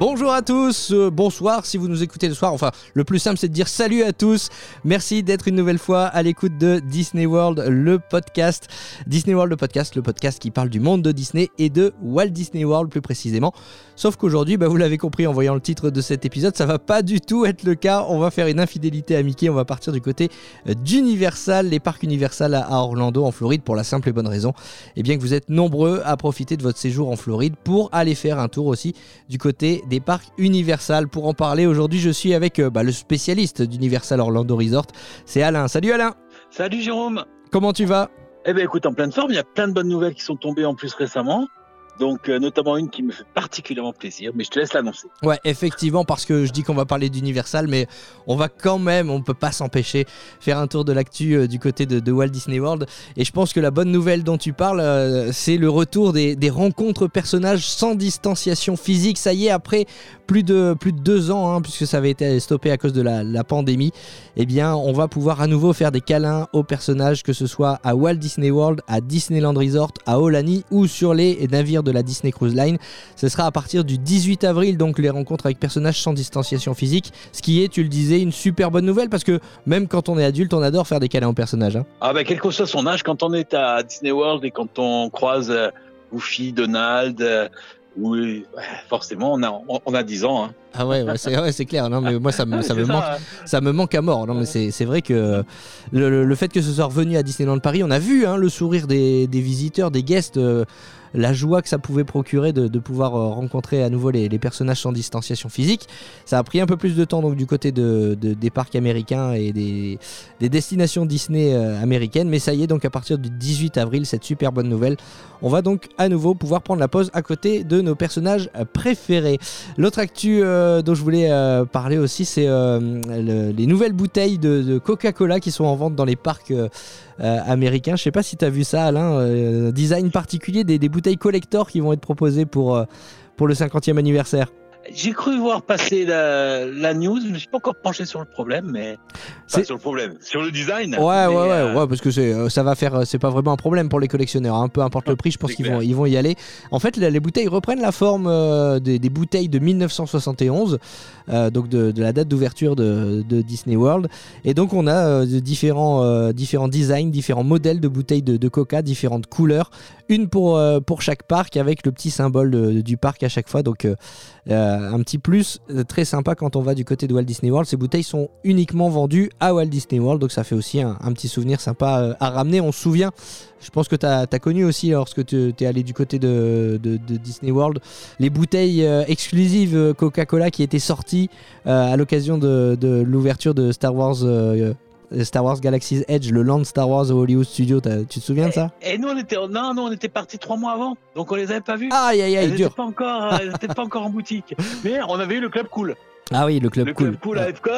Bonjour à tous, euh, bonsoir si vous nous écoutez le soir. Enfin, le plus simple c'est de dire salut à tous. Merci d'être une nouvelle fois à l'écoute de Disney World, le podcast. Disney World, le podcast, le podcast qui parle du monde de Disney et de Walt Disney World plus précisément. Sauf qu'aujourd'hui, bah, vous l'avez compris en voyant le titre de cet épisode, ça va pas du tout être le cas. On va faire une infidélité à Mickey, on va partir du côté euh, d'Universal, les parcs Universal à Orlando en Floride pour la simple et bonne raison, et eh bien que vous êtes nombreux à profiter de votre séjour en Floride pour aller faire un tour aussi du côté des parcs Universal. Pour en parler aujourd'hui, je suis avec euh, bah, le spécialiste d'Universal Orlando Resort, c'est Alain. Salut Alain Salut Jérôme Comment tu vas? Eh bien écoute, en pleine forme, il y a plein de bonnes nouvelles qui sont tombées en plus récemment. Donc, euh, notamment une qui me fait particulièrement plaisir, mais je te laisse l'annoncer. Ouais, effectivement, parce que je dis qu'on va parler d'Universal, mais on va quand même, on peut pas s'empêcher, faire un tour de l'actu euh, du côté de, Walt Disney World. Et je pense que la bonne nouvelle dont tu parles, euh, c'est le retour des, rencontres personnages sans distanciation physique. Ça y est, après plus de, plus de deux ans, hein, puisque ça avait été stoppé à cause de la, pandémie, eh bien, on va pouvoir à nouveau faire des câlins aux personnages, que ce soit à Walt Disney World, à Disneyland Resort, à Olani ou sur les navires de la Disney Cruise Line. Ce sera à partir du 18 avril, donc les rencontres avec personnages sans distanciation physique. Ce qui est, tu le disais, une super bonne nouvelle parce que même quand on est adulte, on adore faire des câlins aux personnages. Hein. Ah bah quel que soit son âge, quand on est à Disney World et quand on croise euh, Goofy, Donald, euh, oui, forcément, on a, on a 10 ans. Hein. Ah ouais, c'est clair. Non, mais moi, ça me, ça me manque, hein. ça me manque à mort. Non, mais c'est vrai que le, le, fait que ce soit revenu à Disneyland Paris, on a vu hein, le sourire des, des, visiteurs, des guests. Euh, la joie que ça pouvait procurer de, pouvoir euh, rencontrer à nouveau les, personnages sans distanciation physique. Ça a pris un peu plus de temps donc du côté de, des parcs américains et des, destinations Disney euh, américaines, mais ça y est donc à partir du 18 avril, cette super bonne nouvelle, on va donc à nouveau pouvoir prendre la pause à côté de nos personnages euh, préférés. L'autre actu dont je voulais parler aussi, c'est les nouvelles bouteilles de, Coca-Cola qui sont en vente dans les parcs américains. Je sais pas si tu vu ça Alain, design particulier des, des bouteilles collector qui vont être proposées pour, euh, pour le 50e anniversaire. J'ai cru voir passer la, news, je ne me suis pas encore penché sur le problème, mais pas sur le problème, sur le design. Ouais, ouais, ouais, euh, ouais, parce que c'est, euh, ça va faire, c'est pas vraiment un problème pour les collectionneurs. hein. peu importe le prix, je pense qu'ils vont, ils vont y aller. En fait, les, bouteilles reprennent la forme des, bouteilles de 1971, donc de, la date d'ouverture de, Disney World. Et donc, on a différents, différents designs, différents modèles de bouteilles de, Coca, différentes couleurs, une pour, pour chaque parc avec le petit symbole du parc à chaque fois. Donc, euh, un petit plus euh, très sympa quand on va du côté de Walt Disney World. Ces bouteilles sont uniquement vendues à Walt Disney World, donc ça fait aussi un, petit souvenir sympa euh, à ramener. On se souvient, je pense que tu as, connu aussi lorsque tu es allé du côté de, Disney World, les bouteilles exclusives Coca-Cola qui étaient sorties à l'occasion de, l'ouverture de Star Wars Star Wars Galaxy's Edge, le land Star Wars au Hollywood Studio. Tu te souviens de ça? et, nous, on était, non, non, on était partis trois mois avant, donc on les avait pas vus. Aïe, aïe, aïe, dur. Pas encore, euh, pas encore en boutique. Mais on avait eu le club cool. Ah oui, le club le cool. Club cool à Epcot.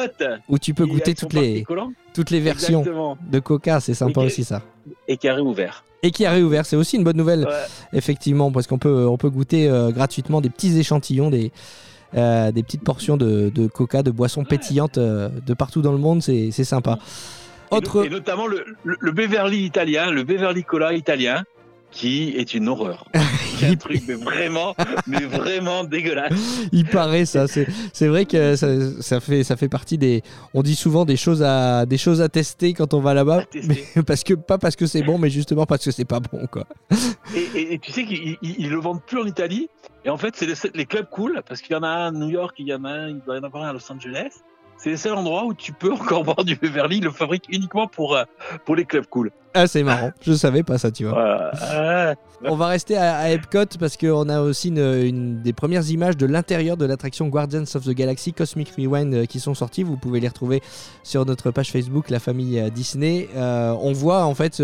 Où tu peux goûter toutes les, toutes les versions de Coca, c'est sympa aussi ça. Et qui a réouvert. Et qui a réouvert, c'est aussi une bonne nouvelle, effectivement, parce qu'on peut, on peut goûter euh, gratuitement des petits échantillons, des, euh, des petites portions de, coca, de boissons pétillantes de partout dans le monde, c'est sympa. Et, notamment le, le, Beverly italien, le Beverly Cola italien, qui est une horreur. un truc mais vraiment, mais vraiment dégueulasse. Il paraît ça. C'est vrai que ça, fait, ça fait partie des. On dit souvent des choses à, des choses à tester quand on va là-bas. Parce que, pas parce que c'est bon, mais justement parce que c'est pas bon. Quoi. Et, tu sais qu'ils le vendent plus en Italie. Et en fait, c'est les, les, clubs cool, parce qu'il y en a un à New York, il y en a un, il doit y en avoir un à Los Angeles c'est le seul endroit où tu peux encore voir du Beverly. Il le fabrique uniquement pour, euh, pour les clubs cool. Ah, c'est marrant. Je savais pas ça, tu vois. On va rester à, Epcot parce qu'on a aussi une, des premières images de l'intérieur de l'attraction Guardians of the Galaxy Cosmic Rewind euh, qui sont sorties. Vous pouvez les retrouver sur notre page Facebook, la famille euh, Disney. on voit en fait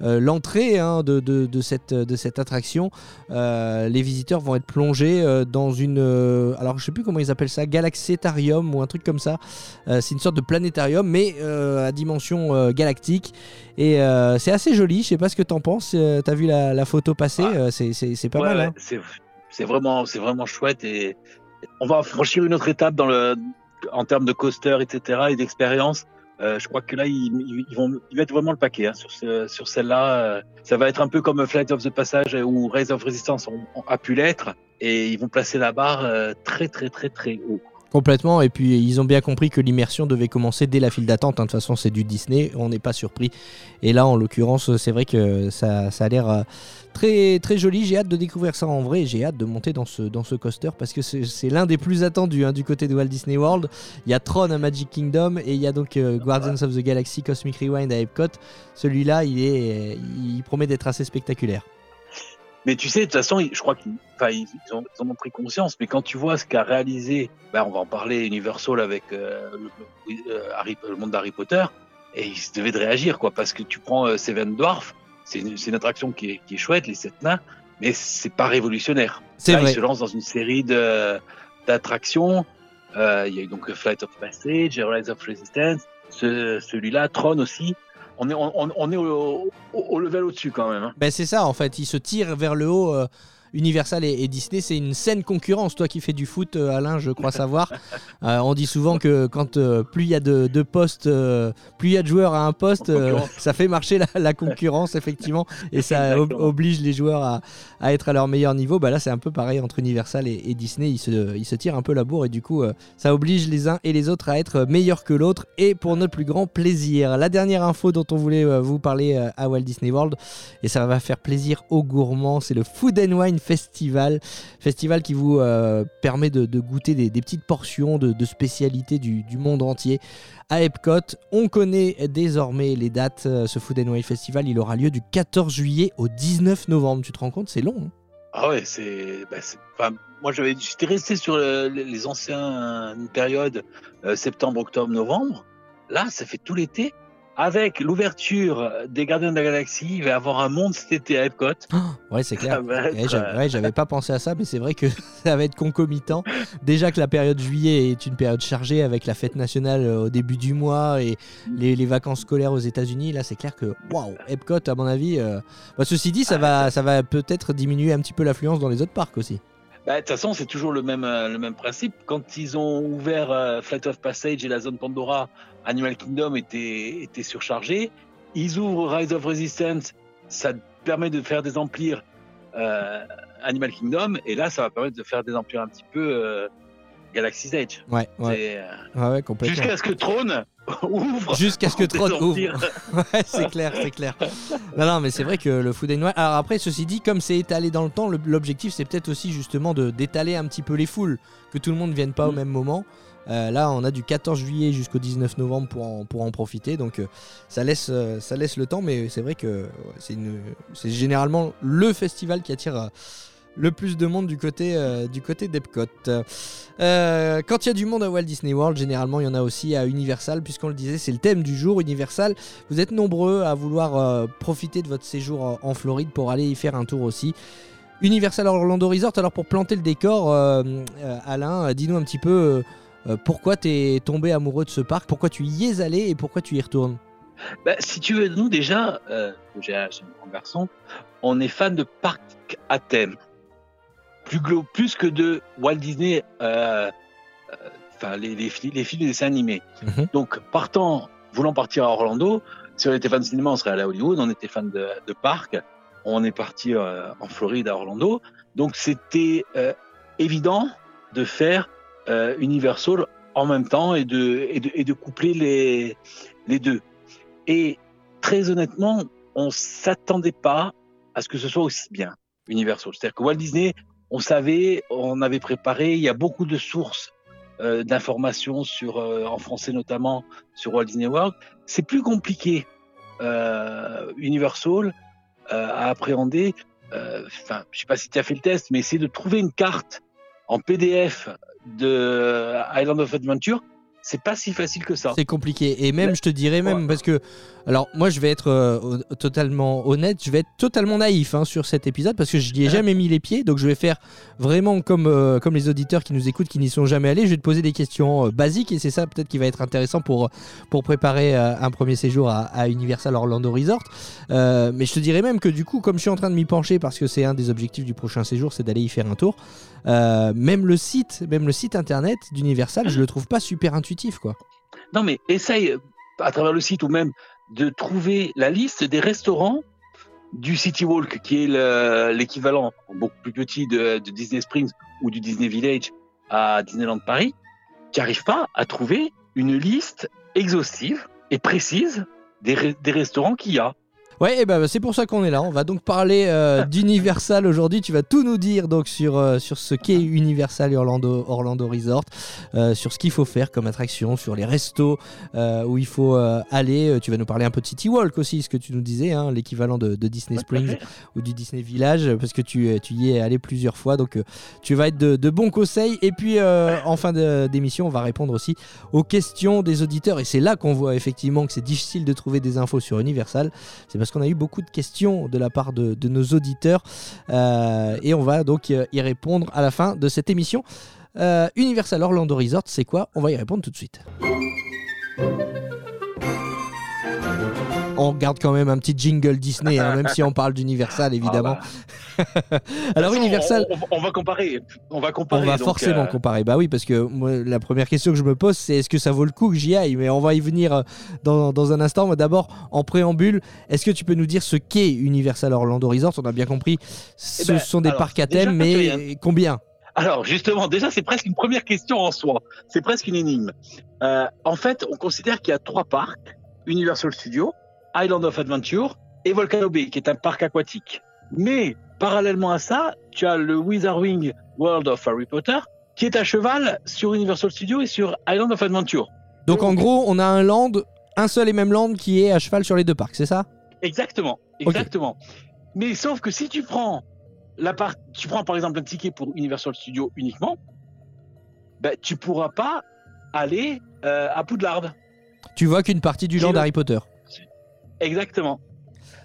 l'entrée hein, de, de, cette, de cette attraction. les visiteurs vont être plongés dans une. alors, je sais plus comment ils appellent ça, Galaxetarium ou un truc comme ça. c'est une sorte de planétarium, mais à dimension galactique. Et euh, c'est assez joli. Je sais pas ce que t'en penses. Euh, T'as vu la, la photo passer Ah. euh, C'est pas Ouais, mal. hein. c'est c'est vraiment, c'est vraiment chouette et on va franchir une autre étape dans le, en termes de coaster, etc. et d'expérience. Euh, je crois que là, ils, ils- ils vont ils mettent vraiment le paquet hein, sur, ce, sur celle-là. Euh, Ça va être un peu comme Flight of the Passage ou Rise of Resistance ont- ont- a pu l'être. Et ils vont placer la barre euh, très, très, très, très haut. Complètement. Et puis ils ont bien compris que l'immersion devait commencer dès la file d'attente. hein. De toute façon, c'est du Disney. On n'est pas surpris. Et là, en l'occurrence, c'est vrai que ça, ça a l'air euh, très très joli. J'ai hâte de découvrir ça en vrai. J'ai hâte de monter dans ce dans ce coaster parce que c'est c'est l'un des plus attendus hein, du côté de Walt Disney World. Il y a Tron à Magic Kingdom et il y a donc euh, Guardians of the Galaxy Cosmic Rewind à Epcot. Celui-là, il est, il promet d'être assez spectaculaire. Mais tu sais, de toute façon, je crois qu'ils enfin, ils, ils ont, ils en ont pris conscience. Mais quand tu vois ce qu'a réalisé, ben, on va en parler, Universal avec euh, le, euh, Harry- le monde d'Harry Potter, et ils devaient de réagir, quoi. Parce que tu prends euh, Seven Dwarfs, c'est une, une attraction qui est, qui est chouette, les sept nains, mais c'est pas révolutionnaire. C'est vrai. Ils se lancent dans une série d'attractions. Euh, Il y a eu donc Flight of Passage, Rise of Resistance, ce, celui-là, Tron aussi. On est, on, on- est au, au, au level au-dessus quand même. hein. Ben c'est ça en fait, ils se tirent vers le haut. euh, Universal et, et Disney, c'est une saine concurrence. Toi qui fais du foot, euh, Alain, je crois savoir. Euh, on dit souvent que quand euh, plus il y a de, de postes, euh, plus il y a de joueurs à un poste, ça fait marcher la, la concurrence effectivement, et ça ob- oblige les joueurs à, à être à leur meilleur niveau. Bah là, c'est un peu pareil entre Universal et, et Disney. Ils se, ils se tirent un peu la bourre et du coup, ça oblige les uns et les autres à être meilleurs que l'autre et pour notre plus grand plaisir. La dernière info dont on voulait vous parler à Walt Disney World, et ça va faire plaisir aux gourmands, c'est le Food and Wine Festival. Festival qui vous euh, permet de, goûter des, petites portions de, spécialités du, monde entier à Epcot. On connaît désormais les dates. Euh, Ce Food and Wine Festival, il aura lieu du 14 juillet au 19 novembre. Tu te rends compte, c'est long. hein? Ah ouais, c'est. Bah moi, j'étais resté sur le- les anciens une période euh, septembre, octobre, novembre. Là, ça fait tout l'été. Avec l'ouverture des Gardiens de la Galaxie, il va y avoir un monde cet été à Epcot. Ouais, c'est clair. Être, Ouais, j'avais euh, ouais, j'avais pas pensé à ça, mais c'est vrai que ça va être concomitant. Déjà que la période juillet est une période chargée avec la fête nationale euh, au début du mois et les, les vacances scolaires aux États-Unis, là c'est clair que waouh, Epcot, à mon avis. euh, bah, ceci dit, ça va, ça va peut-être diminuer un petit peu l'affluence dans les autres parcs aussi. Bah, de toute façon, c'est toujours le même, euh, le même principe. Quand ils ont ouvert euh, Flight of Passage et la zone Pandora, Animal Kingdom était, était surchargé. Ils ouvrent Rise of Resistance, ça permet de faire désemplir euh, Animal Kingdom, et là, ça va permettre de faire désemplir un petit peu euh, Galaxy's Edge. Ouais, ouais, euh, ouais, ouais, complètement. Jusqu'à ce que Throne ouvre. Jusqu'à ce que Tron ouvre. ouais, c'est clair, c'est clair. Non, non, mais c'est vrai que le Food and Wine. Alors après, ceci dit, comme c'est étalé dans le temps, l'objectif c'est peut-être aussi justement de d'étaler un petit peu les foules, que tout le monde ne vienne pas au Mm. même moment. Euh, là, on a du 14 juillet jusqu'au 19 novembre pour en, pour en profiter, donc euh, ça, laisse, euh, ça laisse le temps, mais c'est vrai que ouais, c'est généralement le festival qui attire le plus de monde du côté, euh, du côté d'Epcot. Euh, quand il y a du monde à Walt Disney World, généralement il y en a aussi à Universal, puisqu'on le disait, c'est le thème du jour, Universal. Vous êtes nombreux à vouloir euh, profiter de votre séjour en Floride pour aller y faire un tour aussi. Universal Orlando Resort, alors pour planter le décor, Alain, dis-nous un petit peu pourquoi t'es tombé amoureux de ce parc, pourquoi tu y es allé et pourquoi tu y retournes? Bah, si tu veux, nous déjà, j'ai un grand garçon, on est fan de parcs à thème. Plus, plus que de Walt Disney, euh, euh, enfin les, les, fi- les films et dessins animés. Mhm. Donc partant, voulant partir à Orlando, si on était fan de cinéma, on serait allé à Hollywood, on était fan de, de parcs, on est parti euh, en Floride à Orlando. Donc c'était euh, évident de faire Universal en même temps et de, et de, et de coupler les, les deux. Et très honnêtement, on s'attendait pas à ce que ce soit aussi bien, Universal. C'est-à-dire que Walt Disney, on savait, on avait préparé, il y a beaucoup de sources euh, d'informations sur, euh, en français notamment, sur Walt Disney World. C'est plus compliqué, euh, Universal, euh, à appréhender. Euh, Enfin, je sais pas si tu as fait le test, mais essayer de trouver une carte en PDF de Island of Adventure, c'est pas si facile que ça. C'est compliqué. Et même, je te dirais même, parce que, alors, moi, je vais être euh, totalement honnête, je vais être totalement naïf hein, sur cet épisode, parce que je n'y ai jamais mis les pieds. Donc, je vais faire vraiment comme, euh, comme les auditeurs qui nous écoutent, qui n'y sont jamais allés. Je vais te poser des questions euh, basiques, et c'est ça peut-être qui va être intéressant pour, pour préparer un premier séjour à, à, Universal Orlando Resort. mais je te dirais même que, du coup, comme je suis en train de m'y pencher, parce que c'est un des objectifs du prochain séjour, c'est d'aller y faire un tour, même le site, même le site internet d'Universal, je le trouve pas super intuitif, quoi. Non, mais essaye à travers le site ou même de trouver la liste des restaurants du City Walk, qui est l'équivalent beaucoup plus petit de, Disney Springs ou du Disney Village à Disneyland Paris, qui n'arrive pas à trouver une liste exhaustive et précise des restaurants qu'il y a. Ouais, et bah, c'est pour ça qu'on est là. On va donc parler euh, d'Universal aujourd'hui. Tu vas tout nous dire donc sur, euh, sur ce qu'est Universal Orlando, Orlando Resort, euh, sur ce qu'il faut faire comme attraction, sur les restos où il faut aller. Tu vas nous parler un peu de City Walk aussi, ce que tu nous disais, hein, l'équivalent de, Disney Springs ou du Disney Village, parce que tu, tu y es allé plusieurs fois. Donc tu vas être de, de bons conseils. Et puis en fin d'émission, on va répondre aussi aux questions des auditeurs. Et c'est là qu'on voit effectivement que c'est difficile de trouver des infos sur Universal. C'est parce qu'on a eu beaucoup de questions de la part de, nos auditeurs euh, et on va donc euh, y répondre à la fin de cette émission. Euh, Universal Orlando Resort, c'est quoi? On va y répondre tout de suite on garde quand même un petit jingle Disney, hein, même si on parle d'Universal évidemment. Ah bah. Alors Universal, on, va comparer, on va comparer. On va forcément euh, comparer. Bah oui, parce que moi, la première question que je me pose, c'est est-ce que ça vaut le coup que j'y aille? Mais on va y venir euh, dans, un instant. D'abord, en préambule, est-ce que tu peux nous dire ce qu'est Universal Orlando Resort On a bien compris, ce eh ben, sont des parcs à thème, mais combien? Alors justement, déjà c'est presque une première question en soi. C'est presque une énigme. Euh, en fait, on considère qu'il y a trois parcs Universal Studios, Island of Adventure et Volcano Bay, qui est un parc aquatique. Mais parallèlement à ça, tu as le Wizarding World of Harry Potter, qui est à cheval sur Universal Studios et sur Island of Adventure. Donc en gros, on a un land, un seul et même land qui est à cheval sur les deux parcs, c'est ça? Exactement, exactement. Mais sauf que si tu prends la part, tu prends par exemple un ticket pour Universal Studios uniquement, ben, tu pourras pas aller euh, à Poudlard. Tu vois qu'une partie du land Harry Potter. Exactement.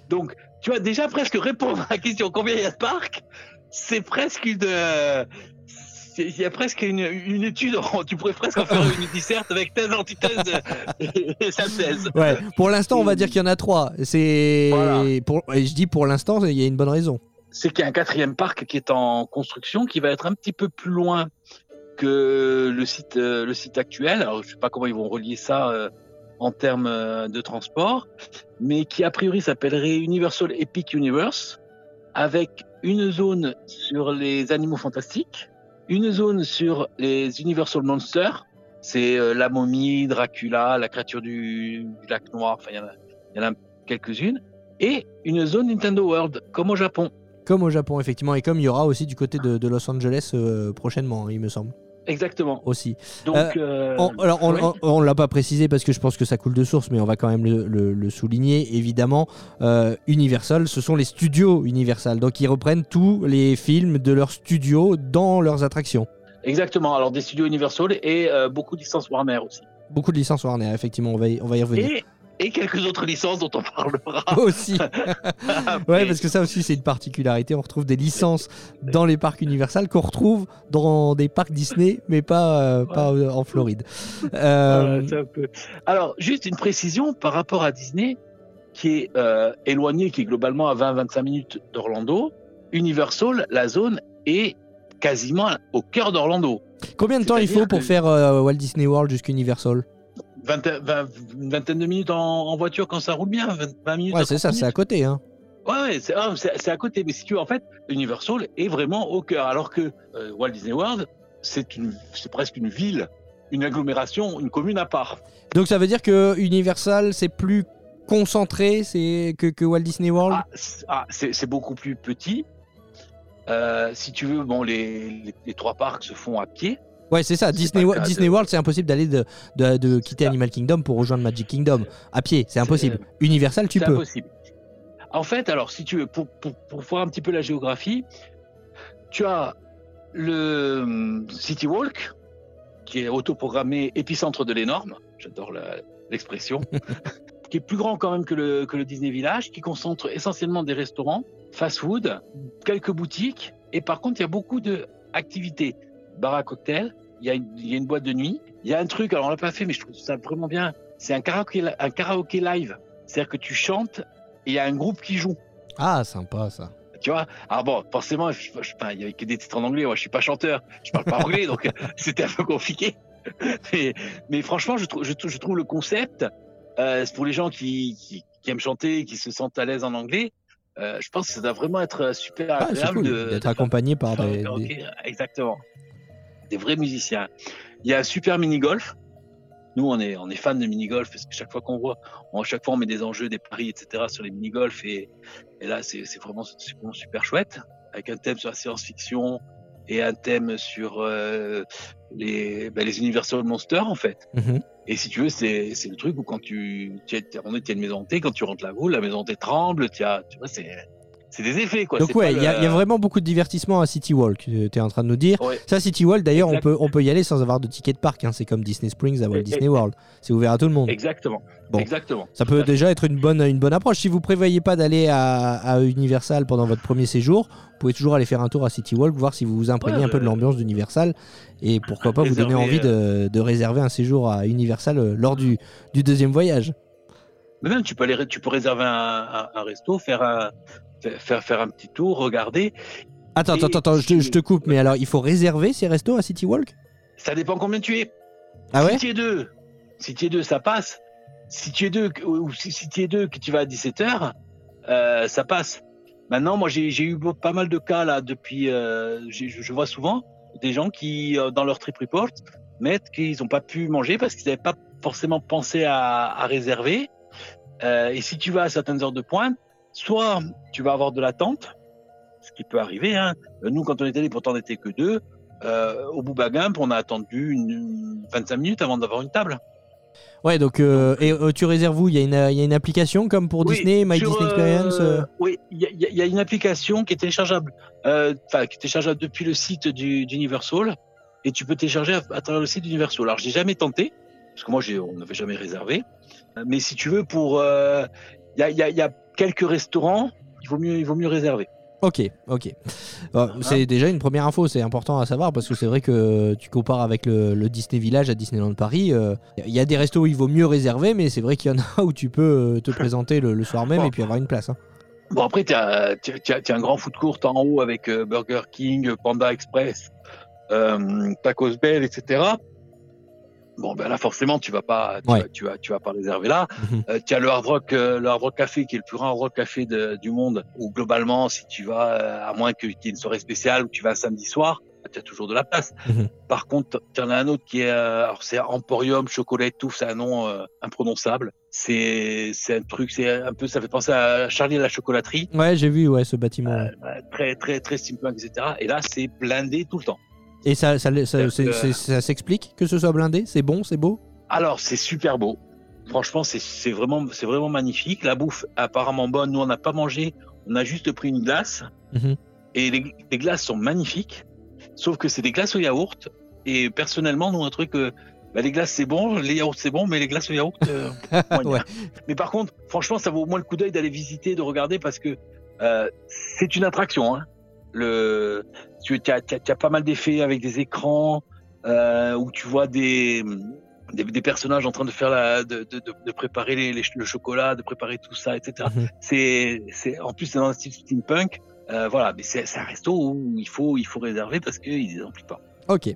Donc, tu vois, déjà presque répondre à la question combien il y a de parcs, c'est presque une. Euh, il y a presque une, étude, tu pourrais presque en faire une disserte avec thèse, antithèse et, synthèse. Ouais, pour l'instant, on va dire qu'il y en a trois. C'est pour, et je dis pour l'instant, il y a une bonne raison. C'est qu'il y a un quatrième parc qui est en construction, qui va être un petit peu plus loin que le site, euh, le site actuel. Alors, je sais pas comment ils vont relier ça euh, en termes euh, de transport, mais qui a priori s'appellerait Universal Epic Universe, avec une zone sur les animaux fantastiques, une zone sur les Universal Monsters, c'est euh, la momie, Dracula, la créature du, lac noir, enfin il y, en a, quelques-unes, et une zone Nintendo World, comme au Japon. Comme au Japon, effectivement, et comme il y aura aussi du côté de, Los Angeles euh, prochainement, il me semble. Exactement. Aussi. Donc, euh, euh, on, alors, on, l'a pas précisé parce que je pense que ça coule de source, mais on va quand même le, souligner. Évidemment, euh, Universal, ce sont les studios Universal. Donc, ils reprennent tous les films de leurs studios dans leurs attractions. Exactement. Alors, des studios Universal et beaucoup de licences Warner aussi. Beaucoup de licences Warner, effectivement, on va y, on va y revenir et quelques autres licences dont on parlera. Aussi. ouais, parce que ça aussi, c'est une particularité. On retrouve des licences dans les parcs Universal qu'on retrouve dans des parcs Disney, mais pas, euh, pas euh, en Floride. Euh, Alors, juste une précision par rapport à Disney, qui est éloigné, qui est globalement à 20-25 minutes d'Orlando. Universal, la zone est quasiment au cœur d'Orlando. Combien de temps il faut pour faire Walt Disney World jusqu'à Universal? Une vingtaine de minutes en, voiture quand ça roule bien, 20, minutes. Ouais, c'est ça, c'est à côté. Hein. Ouais, ah, c'est à côté. Mais si tu veux, en fait, Universal est vraiment au cœur. Alors que euh, Walt Disney World, c'est presque une ville, une agglomération, une commune à part. Donc ça veut dire que Universal, c'est plus concentré que, que Walt Disney World? Ah, ah C'est beaucoup plus petit. Euh, si tu veux, bon, les, les, trois parcs se font à pied. Ouais, c'est ça. Disney, Disney World, c'est impossible d'aller de, de, quitter Animal Kingdom pour rejoindre Magic Kingdom à pied. C'est impossible. Universal, tu peux. C'est impossible. En fait, alors, si tu veux, pour, pour, voir un petit peu la géographie, tu as le hum, City Walk qui est autoprogrammé épicentre de l'énorme, j'adore la- l'expression, qui est plus grand quand même que le, que le Disney Village, qui concentre essentiellement des restaurants, fast-food, quelques boutiques, et par contre, il y a beaucoup d'activités. Bar à cocktail, il y, y a une boîte de nuit, il y a un truc, alors on l'a pas fait, mais je trouve ça vraiment bien, c'est un karaoké, un karaoké live. C'est-à-dire que tu chantes et il y a un groupe qui joue. Ah, sympa ça. Tu vois? Alors bon, forcément, je- je- enfin, il y avait que des titres en anglais. Moi, je suis pas chanteur, je parle pas anglais, donc c'était un peu compliqué. Mais, mais franchement, je trouve, je, trouve- je trouve le concept euh, pour les gens qui, qui, qui aiment chanter, qui se sentent à l'aise en anglais. euh, je pense que ça doit vraiment être super Ah, agréable cool d'être accompagné par des, des-. Exactement. Des vrais musiciens. Il y a un super mini golf. Nous, on est, on est fans de mini golf parce que chaque fois qu'on voit, on, chaque fois on met des enjeux, des paris, etc. sur les mini golf et, et là, c'est vraiment, super chouette avec un thème sur la science-fiction et un thème sur euh, les, ben, les Universal Monsters en fait. Mhm. Et si tu veux, c'est le truc où quand tu, tu, tu, on est- une maison hantée, quand tu rentres la boule, la maison hantée tremble, tu as, tu vois, c'est c'est des effets quoi. Donc ouais, il y, a- le- il y a vraiment beaucoup de divertissement à City Walk, tu es en train de nous dire. Ouais. Ça, City Walk, d'ailleurs, on peut, on peut y aller sans avoir de ticket de parc. hein. C'est comme Disney Springs à Walt Disney World. C'est ouvert à tout le monde. Exactement. Bon. Exactement. Ça peut déjà être une bonne, une bonne approche. Si vous prévoyez pas d'aller à, à Universal pendant votre premier séjour, vous pouvez toujours aller faire un tour à City Walk, voir si vous vous imprégnez Ouais, un peu de euh, l'ambiance d'Universal. Et pourquoi pas vous donner envie de, de réserver un séjour à Universal euh, lors du, du deuxième voyage. Mais même, tu peux aller, tu peux réserver un, un, un resto, faire un, faire, faire un petit tour, regarder. Attends, Et attends, attends, je te, je te coupe, mais alors il faut réserver ces restos à City Walk? Ça dépend combien tu es. Ah ouais? Si tu es deux, si tu es deux, ça passe. Si tu es deux, ou si, si tu es deux, que tu vas à 17h, euh, ça passe. Maintenant, moi, j'ai eu pas mal de cas là depuis. euh, je, vois souvent des gens qui, euh, dans leur trip report, mettent qu'ils n'ont pas pu manger parce qu'ils n'avaient pas forcément pensé à, à réserver. Euh, et si tu vas à certaines heures de pointe, soit tu vas avoir de l'attente, ce qui peut arriver. Hein. Nous, quand on est allé, pourtant on n'était que deux. Euh, au Booba Gump, on a attendu une, une 25 minutes avant d'avoir une table. Ouais, donc, euh, et euh, tu réserves où? Il y, a une- il y a une application comme pour Oui, Disney, My sur, Disney Experience euh, euh Oui, il y, a- y une application qui est téléchargeable, euh, enfin qui est téléchargeable depuis le site du, d'Universal, et tu peux télécharger à, à travers le site d'Universal. Alors j'ai jamais tenté, parce que moi on n'avait jamais réservé, Euh, mais si tu veux, pour, euh, il y, a, il y, a, il y a quelques restaurants, il vaut mieux, il vaut mieux réserver. Ok, ok. Bon, c'est déjà une première info, c'est important à savoir parce que c'est vrai que tu compares avec le, le Disney Village à Disneyland Paris. euh, Il y a des restos où il vaut mieux réserver, mais c'est vrai qu'il y en a où tu peux euh, te présenter le, le soir même et puis avoir une place. hein. Bon après, tu as, un grand food court en haut avec euh, Burger King, Panda Express, euh, Tacos Bell, etc. Bon ben là forcément tu vas pas tu, Ouais. vas, tu vas tu vas pas réserver là. Mhm. Euh, tu as le Hard Rock euh, le Hard Rock Café qui est le plus grand Hard Rock Café de- du monde où globalement si tu vas euh, à moins que qu'il y ait une soirée spéciale où tu vas un samedi soir tu as toujours de la place. Mhm. Par contre, tu en as un autre qui est euh, alors c'est Emporium Chocolate tout c'est un nom euh, imprononçable. C'est c'est un truc c'est un peu ça fait penser à Charlie et la chocolaterie. Ouais, j'ai vu ouais, ce bâtiment. Euh, euh, très très très steampunk etc. Et là c'est blindé tout le temps. Et ça, ça, ça, euh, euh, ça s'explique que ce soit blindé? C'est bon, c'est beau? Alors c'est super beau. Franchement c'est vraiment vraiment magnifique. La bouffe apparemment bonne. Nous on n'a pas mangé, on a juste pris une glace Mhm. et les, les glaces sont magnifiques. Sauf que c'est des glaces au yaourt et personnellement nous on a trouvé que bah, les glaces c'est bon, les yaourts c'est bon, mais les glaces au yaourt. euh. Ouais. Mais par contre, franchement, ça vaut au moins le coup d'œil d'aller visiter, de regarder parce que euh, c'est une attraction. Hein. Le, tu as, pas mal d'effets avec des écrans euh, où tu vois des, des, des personnages en train de faire la, de, de, préparer les, les- le chocolat, de préparer tout ça, etc. Mhm. C'est, c'est, en plus, c'est dans un style steampunk. Euh, voilà, mais c'est un resto où il faut, il faut réserver parce qu'ils les remplissent pas. Ok.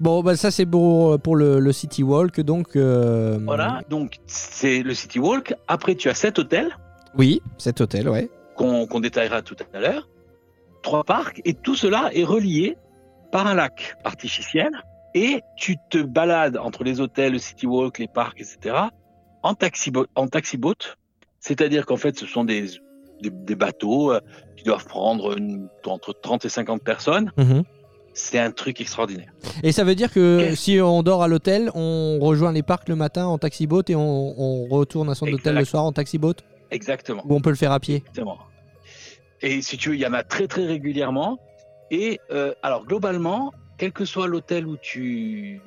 Bon, bah, ça c'est pour, pour le, le City Walk. Donc, euh, Voilà, donc c'est le City Walk. Après, tu as sept hôtels. Oui, cet hôtel, ouais. qu'on qu'on détaillera tout à l'heure. Trois parcs, et tout cela est relié par un lac artificiel. Et tu te balades entre les hôtels, le city walk, les parcs, etc. en taxi en taxi boat. C'est-à-dire qu'en fait, ce sont des, des, des bateaux euh, qui doivent prendre une- entre 30 et 50 personnes. Mhm. C'est un truc extraordinaire. Et ça veut dire que si on dort à l'hôtel, on rejoint les parcs le matin en taxi boat et on, on retourne à son hôtel le soir en taxi boat? Exactement. Ou on peut le faire à pied? Exactement. Et si tu veux, il y en a très très régulièrement. Et euh, alors globalement, quel que soit l'hôtel où tu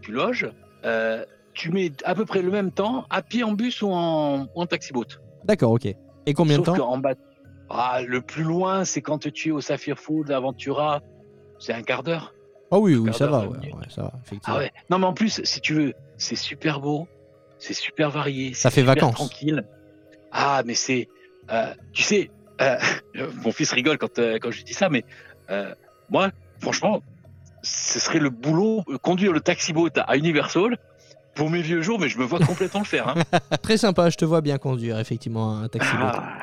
tu loges, euh, tu mets à peu près le même temps à pied en bus ou en, ou en taxi-boat. D'accord, ok. Et combien Sauf de temps qu'en bas, ah, le plus loin, c'est quand tu es au Sapphire Food, Aventura, c'est un quart d'heure. Ah oui, oui, ça va, ouais, ouais, ça va, effectivement. Ah ouais. Non, mais en plus, si tu veux, c'est super beau, c'est super varié, Ça fait super vacances. tranquille. Ah, mais c'est, euh, tu sais, euh, mon fils rigole quand euh, quand je dis ça, mais euh, moi, franchement, ce serait le boulot conduire le taxi boat à Universal pour mes vieux jours, mais je me vois complètement le faire. Hein. Très sympa, je te vois bien conduire, effectivement, un taxi boat. Ah,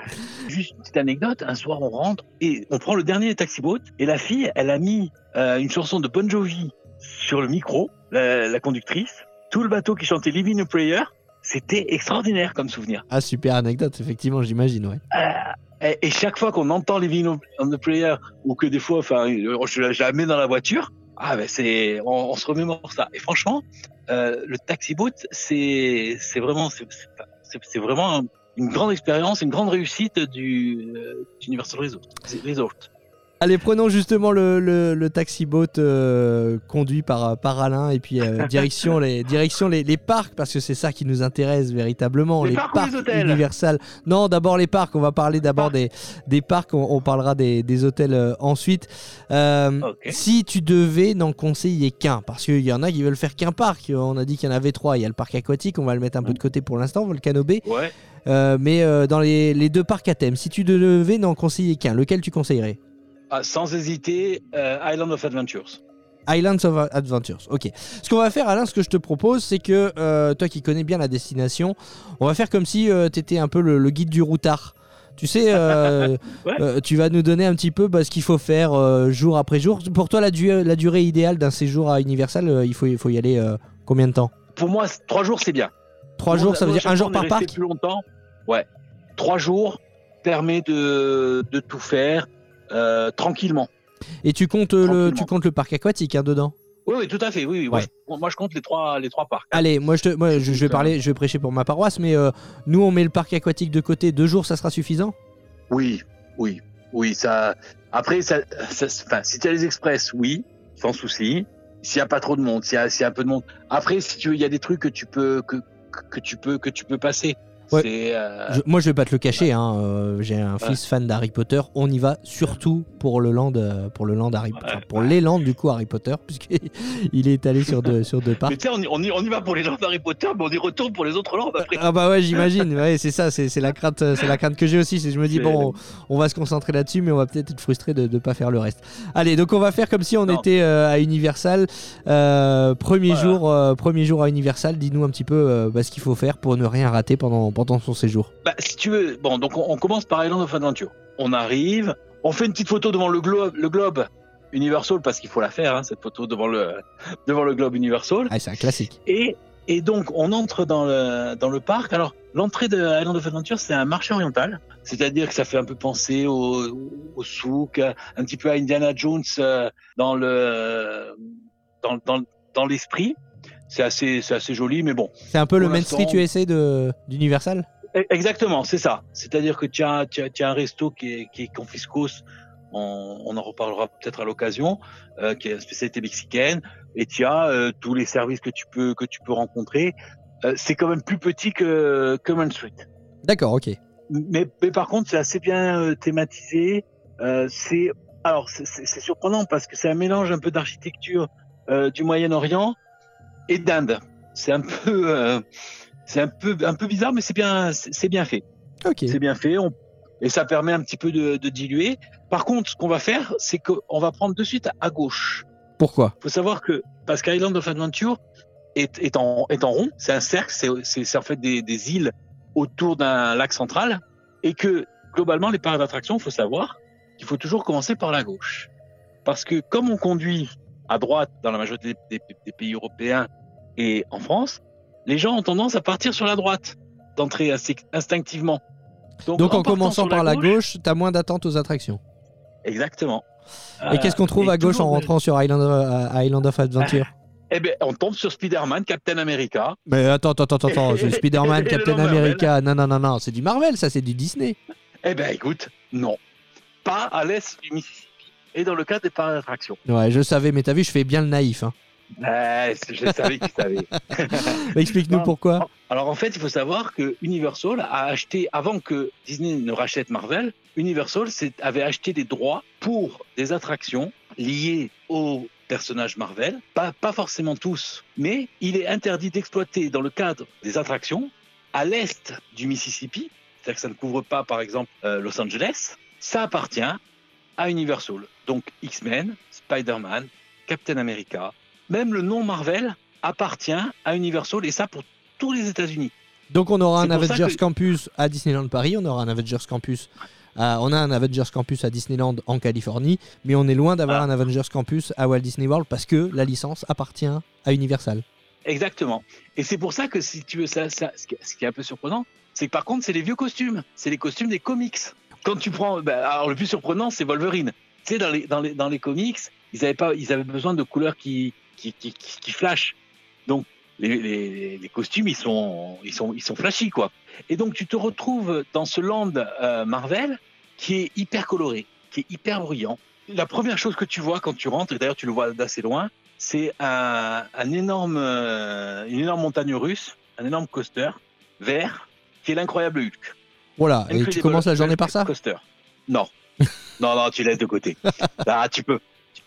juste une petite anecdote, un soir on rentre et on prend le dernier taxi boat et la fille, elle a mis une chanson de Bon Jovi sur le micro, la, la conductrice, tout le bateau qui chantait Living a Prayer, c'était extraordinaire comme souvenir. Ah, super anecdote, effectivement, j'imagine, ouais. Et, chaque fois qu'on entend Living on the Prayer ou que des fois, enfin, je, la- mets dans la voiture, ah ben c'est, on, se remémore ça. Et franchement, euh, le taxi boat, c'est, c'est vraiment, c'est, vraiment un- une grande expérience, une grande réussite du euh, d'Universal Resort. Resort. Allez, prenons justement le, le, le taxi boat euh, conduit par, par Alain et puis euh, direction, les, direction les, les parcs parce que c'est ça qui nous intéresse véritablement. Les parcs ou les hôtels Universal. Non, d'abord les parcs. On va parler d'abord Parcs. des, des parcs. On, on parlera des, des hôtels euh, ensuite. Euh. Si tu devais n'en conseiller qu'un, parce qu'il y en a qui veulent faire qu'un parc. On a dit qu'il y en avait trois. Il y a le parc aquatique. On va le mettre un peu de côté pour l'instant. Volcano Bay. Ouais. Euh, mais euh, dans les, les deux parcs à thème, si tu devais n'en conseiller qu'un, lequel tu conseillerais? Ah, sans hésiter, euh, Island of Adventures. Islands of Adventures. Ok. Ce qu'on va faire, Alain, ce que je te propose, c'est que euh, toi qui connais bien la destination, on va faire comme si tu étais un peu le, le guide du routard. Tu sais, euh, Ouais. euh, tu vas nous donner un petit peu bah, ce qu'il faut faire euh, jour après jour. Pour toi, la, du- la durée idéale d'un séjour à Universal, euh, il, faut, il faut y aller euh, combien de temps? Pour moi, trois jours, c'est bien. Trois jours, ça veut dire un jour par parc? plus longtemps. Ouais. Trois jours permet de, de tout faire euh, tranquillement. Et tu comptes, euh, le, tu comptes le parc aquatique hein, dedans Oui, oui, tout à fait. Oui, oui. Moi, je, moi, je compte les trois, les trois parcs. Allez, moi, je, te, moi, je, je vais parler, je vais prêcher pour ma paroisse, mais euh, nous, on met le parc aquatique de côté. Deux jours, ça sera suffisant? Oui, oui, oui. Ça. Après, ça, ça- enfin, si tu as les express, oui, sans souci. S'il y a pas trop de monde, s'il y y a un peu de monde. Après, si tu il y a des trucs que tu peux, que, que tu peux, que tu peux passer. Ouais. Euh, Je- moi, je vais pas te le cacher. hein, euh, J'ai un fils fan d'Harry Potter. On y va surtout pour le land, euh, pour le land Harry, pour les lands du coup Harry Potter, puisqu'il est allé sur deux, sur deux parcs. Mais on, y- on, y, on y va pour les gens d'Harry Potter, mais on y retourne pour les autres landes après. Ah bah ouais, j'imagine. Ouais, c'est ça. C'est la crainte, c'est la crainte que j'ai aussi. C'est je me dis bon, on, on va se concentrer là-dessus, mais on va peut-être être frustré de ne pas faire le reste. Allez, donc on va faire comme si on Non. était euh, à Universal. Premier Voilà. jour, premier jour à Universal. Dis-nous un petit peu bah, ce qu'il faut faire pour ne rien rater pendant pendant son séjour. Bah, si tu veux, bon, donc on, on commence par Island of Adventure. On arrive, on fait une petite photo devant le globe, le globe Universal parce qu'il faut la faire, hein, cette photo devant le devant le globe Universal. Ah, c'est un classique. Et et donc on entre dans le dans le parc. Alors l'entrée de Island of Adventure, c'est un marché oriental, c'est-à-dire que ça fait un peu penser au au souk, un petit peu à Indiana Jones euh, dans le dans dans dans l'esprit. C'est assez c'est assez joli, mais bon. C'est un peu le Main Street USA de d'Universal. E- Exactement, c'est ça. C'est-à-dire que tu as, tu as, tu as un resto qui est, qui est confiscos, on, on en reparlera peut-être à l'occasion, euh, qui est une spécialité mexicaine, et tu as euh, tous les services que tu peux que tu peux rencontrer. Euh, c'est quand même plus petit que, que Main Street. D'accord, ok. Mais, mais par contre, c'est assez bien thématisé. C'est alors c'est- surprenant parce que c'est un mélange un peu d'architecture du Moyen-Orient et d'Inde. C'est un peu euh, c'est un peu un peu bizarre, mais c'est bien c'est bien fait. Ok. C'est bien fait. On... Et ça permet un petit peu de, de diluer. Par contre, ce qu'on va faire, c'est qu'on va prendre de suite à gauche. Pourquoi? Il faut savoir que parce qu'Island of Adventure est, est, en, est en rond, c'est un cercle, c'est- en fait des, des îles autour d'un lac central, et que globalement, les parcs d'attractions, il faut savoir qu'il faut toujours commencer par la gauche. Parce que comme on conduit à droite dans la majorité des, des- des pays européens et en France, les gens ont tendance à partir sur la droite d'entrée instinct- instinctivement. Donc en commençant par la gauche, t'as moins d'attente aux attractions. Exactement. Et qu'est-ce qu'on trouve et à gauche en rentrant sur Island of, à Island of Adventure Eh ben, on tombe sur Spider-Man, Captain America. Mais attends, attends, attends, attends, Spider-Man, Captain. America. Non, non, non, non, c'est du Marvel, ça, c'est du Disney. Eh ben, écoute, non. Pas à l'est du Mississippi. Et dans le cas des parcs d'attractions. Ouais, je savais, mais t'as vu, je fais bien le naïf. Hein. Je savais qu'il savait. Explique-nous pourquoi. Alors en fait, il faut savoir que Universal a acheté, avant que Disney ne rachète Marvel, Universal avait acheté des droits pour des attractions liées aux personnages Marvel. Pas, pas forcément tous, mais il est interdit d'exploiter dans le cadre des attractions à l'est du Mississippi, c'est-à-dire que ça ne couvre pas par exemple euh, Los Angeles. Ça appartient à Universal. Donc X-Men, Spider-Man, Captain America, même le nom Marvel appartient à Universal et ça pour tous les États-Unis. Donc on aura un Avengers que- Campus à Disneyland Paris, on aura un Avengers Campus. à- on a un Avengers Campus à Disneyland en Californie, mais on est loin d'avoir Ah. un Avengers Campus à Walt Disney World parce que la licence appartient à Universal. Exactement. Et c'est pour ça que si tu veux ça, ça ce, qui, est un peu surprenant, c'est que par contre c'est les vieux costumes, c'est les costumes des comics. Quand tu prends, ben, alors le plus surprenant c'est Wolverine. Tu sais dans les dans les dans les comics, ils avaient pas, ils avaient besoin de couleurs qui qui qui, qui, qui flashent. Donc les, les, les costumes ils sont ils sont ils sont flashy quoi. Et donc tu te retrouves dans ce land euh, Marvel qui est hyper coloré, qui est hyper bruyant. La première chose que tu vois quand tu rentres, et d'ailleurs tu le vois d'assez loin, c'est un, un énorme, euh, une énorme montagne russe, un énorme coaster vert, qui est l'incroyable Hulk. Voilà, et tu commences la journée par ça? Coaster. Non, non, non, tu laisses de côté. Ah, tu peux,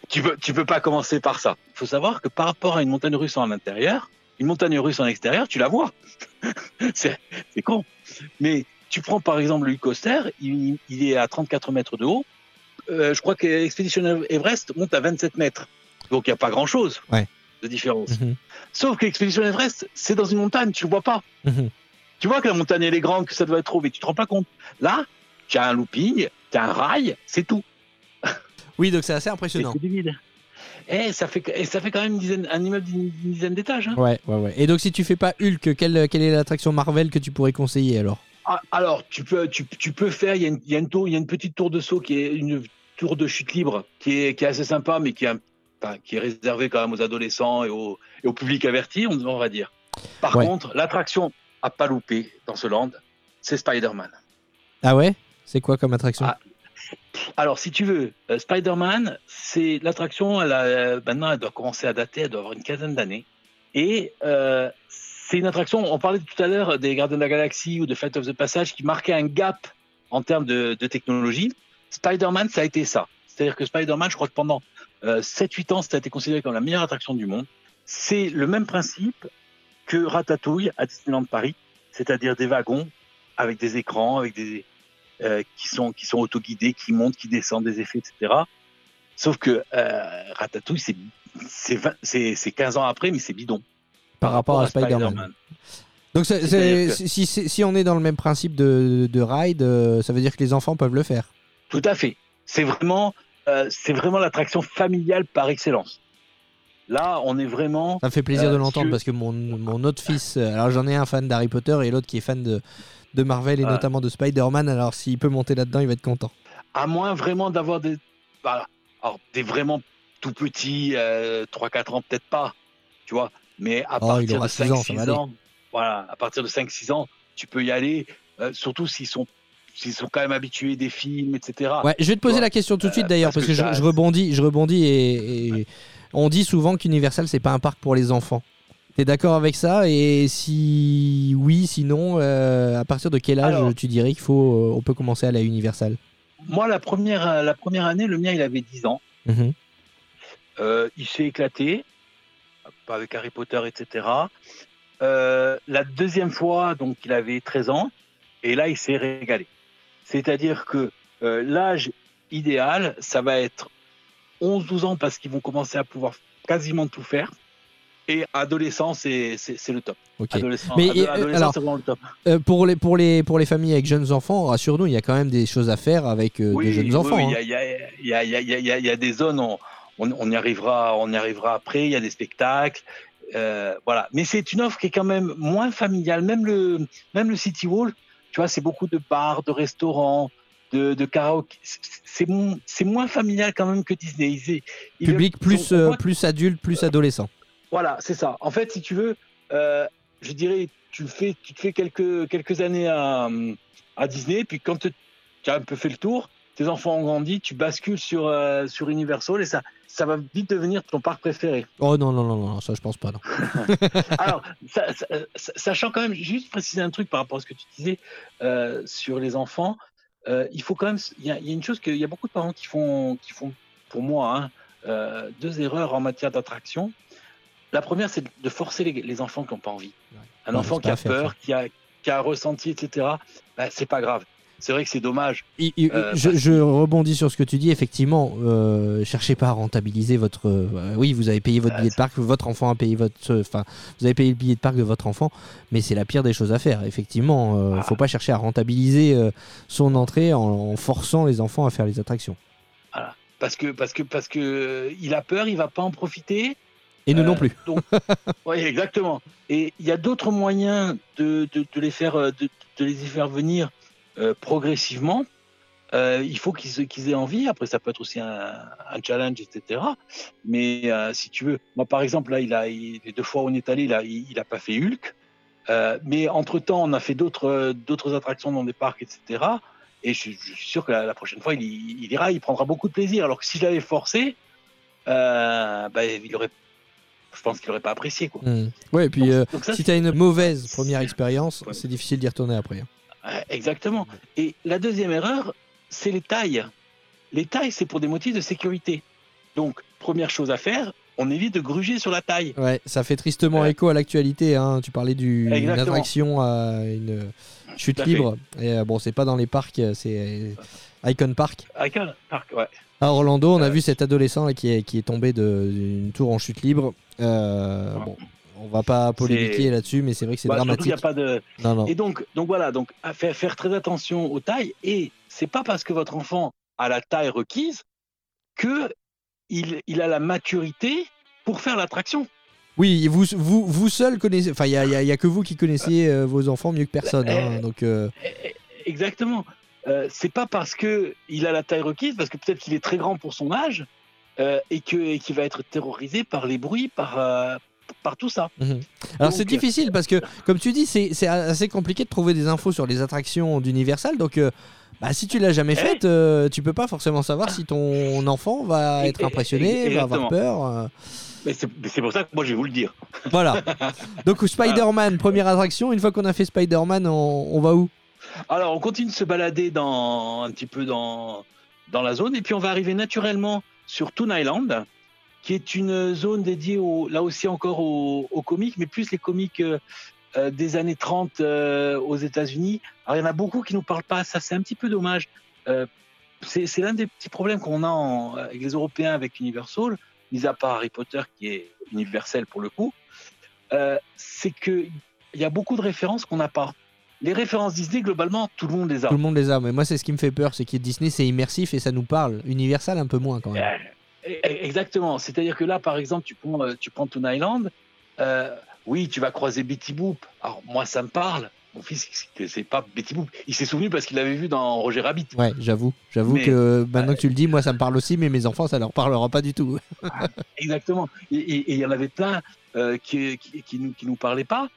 tu peux, tu peux pas commencer par ça. Il faut savoir que par rapport à une montagne russe en intérieur, une montagne russe en extérieur, tu la vois. c'est con. Mais tu prends par exemple le Coaster, il, il est à 34 mètres de haut. Euh, je crois que Expedition Everest monte à 27 mètres. Donc il n'y a pas grand chose Ouais. de différence. Mhm, Sauf que l'expédition Everest, c'est dans une montagne, tu le vois pas. mhm. Tu vois que la montagne elle est grande, que ça doit être trop, mais tu te rends pas compte. Là, tu as un looping, tu as un rail, c'est tout. Oui, donc c'est assez impressionnant. Et ça fait, et ça fait quand même une dizaine, un immeuble d'une dizaine d'étages. hein. Ouais, ouais, ouais. Et donc si tu fais pas Hulk, quelle, quelle est l'attraction Marvel que tu pourrais conseiller alors? Ah, Alors, tu peux, tu, tu peux faire, il y, a une, il y a une tour, il y a une petite tour de saut qui est une tour de chute libre qui est, qui est assez sympa, mais qui est, enfin, qui est réservée quand même aux adolescents et au, et au public averti, on, on va dire. Par Ouais. contre, l'attraction à pas louper dans ce land, c'est Spider-Man. Ah ouais? C'est quoi comme attraction? Ah, Alors, si tu veux, euh, Spider-Man, c'est l'attraction, euh, maintenant, elle doit commencer à dater, elle doit avoir une quinzaine d'années. Et euh, c'est une attraction, on parlait tout à l'heure des Gardiens de la Galaxie ou de Flight of the Passage qui marquait un gap en termes de, de technologie. Spider-Man, ça a été ça. C'est-à-dire que Spider-Man, je crois que pendant euh, 7-8 ans, ça a été considéré comme la meilleure attraction du monde. C'est le même principe que Ratatouille à Disneyland Paris, c'est-à-dire des wagons avec des écrans, avec des, euh, qui sont qui sont autoguidés, qui montent, qui descendent, des effets, etc. Sauf que euh, Ratatouille, c'est c'est 20 c'est c'est 15 ans après, mais c'est bidon. Par rapport à Spider-Man. Donc que- si, si, on est dans le même principe de, de ride, euh, ça veut dire que les enfants peuvent le faire. Tout à fait. C'est vraiment c'est vraiment l'attraction familiale par excellence. Là, on est vraiment Ça me fait plaisir Euh, de l'entendre si- parce que mon, mon autre fils, euh, alors j'en ai un fan d'Harry Potter et l'autre qui est fan de, de Marvel et notamment de Spider-Man. Alors s'il peut monter là-dedans, il va être content. à moins vraiment d'avoir des voilà. Alors, des vraiment tout petits, euh, 3-4 ans, peut-être pas, tu vois. Mais à Oh, partir de 6 ans, ça 5-6 va aller. ans, voilà, à partir de 5-6 ans, tu peux y aller, euh, surtout s'ils sont, s'ils sont quand même habitués des films, etc. Ouais, je vais te poser la question tout de suite Euh, d'ailleurs parce parce que, que je, rebondis, je rebondis et, et on dit souvent qu'Universal c'est pas un parc pour les enfants. T'es d'accord avec ça? Et si oui, sinon, euh, à partir de quel âge Alors- tu dirais qu'il faut, euh, on peut commencer à aller à Universal? Moi, la première, la première année, le mien, il avait 10 ans. Mhm. Euh, il s'est éclaté, pas avec Harry Potter, etc. La deuxième fois, donc, il avait 13 ans, et là, il s'est régalé. C'est-à-dire que euh, l'âge idéal, ça va être 11-12 ans parce qu'ils vont commencer à pouvoir quasiment tout faire. Et adolescent, c'est le top. Adolescent, Mais, ado- euh, adolescent, alors, c'est vraiment le top. Euh, pour, les, pour, les, pour les familles avec jeunes enfants, rassure-nous, il y a quand même des choses à faire avec euh, des jeunes oui, enfants. oui, hein. Il y, a, y, y, y des zones, on, on, on y arrivera, on y arrivera après. Il y a des spectacles, euh, voilà. Mais c'est une offre qui est quand même moins familiale. Même le, même le City Wall, tu vois, c'est beaucoup de bars, de restaurants, de, de karaoké. C'est- C'est mo- c'est moins familial quand même que Disney. Ils- ils- Public plus, euh, plus adulte, plus adolescent. voilà, c'est ça. En fait, si tu veux, euh, je dirais, tu fais, tu te fais quelques, quelques années à, à Disney, puis quand tu as un peu fait le tour, tes enfants ont grandi, tu bascules sur, euh, sur Universal et ça, ça va vite devenir ton parc préféré. Oh non, non, non, non, ça je pense pas. Non. Alors, ça- ça- ça- sachant quand même, juste préciser un truc par rapport à ce que tu disais euh, sur les enfants, euh, il faut quand même, il y, a il y a une chose qu'il y a beaucoup de parents qui font, qui font pour moi, hein, deux erreurs en matière d'attraction. La première, c'est de forcer les, les enfants qui n'ont pas envie. Un enfant qui a peur, qui a, qui a ressenti, etc., bah, c'est pas grave. C'est vrai que c'est dommage. Il- il- Euh, je, rebondis sur ce que tu dis. Effectivement, euh, cherchez pas à rentabiliser votre. euh, oui, vous avez payé votre Ah, billet de parc, votre enfant a payé votre. Enfin, vous avez payé le billet de parc de votre enfant, mais c'est la pire des choses à faire. Effectivement, euh, Ah. faut pas chercher à rentabiliser euh, son entrée en, en forçant les enfants à faire les attractions. Parce que, parce que, parce que euh, il a peur, il va pas en profiter. Et nous Euh, non plus. Oui, exactement. Et il y a d'autres moyens de, de, de les faire, euh, de, de les y faire venir euh, progressivement. Euh, il faut qu'ils aient envie. Après, ça peut être aussi un, un challenge, etc. Mais euh, si tu veux, moi, par exemple, là, il a, il- les deux fois où on est allé, il a, il, il a pas fait Hulk. Mais entre temps, on a fait d'autres, attractions dans des parcs, etc. Et je, je suis sûr que la, la prochaine fois, il, ira, il prendra beaucoup de plaisir. Alors que si je l'avais forcé, bah, il aurait, je pense qu'il aurait pas apprécié, quoi. Hmm. Ouais, et puis Donc- euh, donc ça, si tu as une mauvaise première expérience, Ouais. c'est difficile d'y retourner après. Ouais, Exactement. Et la deuxième erreur, c'est les tailles. Les tailles, c'est pour des motifs de sécurité. Donc, première chose à faire, on évite de gruger sur la taille. Ouais, ça fait tristement Ouais. écho à l'actualité. Hein. Tu parlais d'une Exactement. attraction à une chute à libre. Et euh, bon, c'est pas dans les parcs, euh, c'est euh, Icon Park. Icon Park, ouais. À Orlando, on a Euh, vu cet adolescent là, qui, est, qui est tombé d'une tour en chute libre. Euh, Ouais. bon, on va pas polémiquer là-dessus, mais c'est vrai que c'est Bah, dramatique. y a pas de... Non, non. Et donc, donc voilà, donc à faire, faire très attention aux tailles. Et c'est pas parce que votre enfant a la taille requise que il, il a la maturité pour faire l'attraction. Oui, vous, vous, vous seul connaissez. Enfin, il y a, y a- y a que vous qui connaissiez euh, vos enfants mieux que personne. hein. donc, euh, Exactement. Euh, c'est pas parce que il a la taille requise, parce que peut-être qu'il est très grand pour son âge euh, et que et qu'il va être terrorisé par les bruits, par par tout ça. Alors Donc, c'est difficile parce que, comme tu dis, c'est assez compliqué de trouver des infos sur les attractions d'Universal. Donc, euh, bah, si tu l'as jamais Eh faite, euh, tu peux pas forcément savoir si ton enfant va Et- être et- impressionné, va avoir peur. euh. Mais c'est mais c'est pour ça que moi je vais vous le dire. Voilà. Donc Spider-Man, première attraction. Une fois qu'on a fait Spider-Man, on, on va où? Alors on continue de se balader dans un petit peu dans dans la zone et puis on va arriver naturellement sur Toon Island, qui est une zone dédiée au, là aussi encore aux, aux comiques, mais plus les comiques euh, euh, des années 30 euh, aux États-Unis. Alors il y en a beaucoup qui nous parlent pas, ça c'est un petit peu dommage. Euh, c'est l'un des petits problèmes qu'on a en- avec les Européens avec Universal, mis à part Harry Potter qui est universel pour le coup, c'est que il y a beaucoup de références qu'on n'a pas. Les références Disney, globalement, tout le monde les a. Tout le monde les a. Mais moi, c'est ce qui me fait peur, c'est que Disney, c'est immersif et ça nous parle. Universal, un peu moins quand même. Euh, Exactement. C'est-à-dire que là, par exemple, tu prends, euh, tu prends Toon Island. euh, oui, tu vas croiser Betty Boop. Alors moi, ça me parle. Mon fils, c'est- pas Betty Boop. Il s'est souvenu parce qu'il l'avait vu dans Roger Rabbit. Ouais, j'avoue. J'avoue que maintenant que tu le dis, moi, ça me parle aussi, mais mes enfants, ça leur parlera pas du tout. Exactement. Et- il y en avait plein euh, qui, qui, qui nous, qui nous parlaient pas.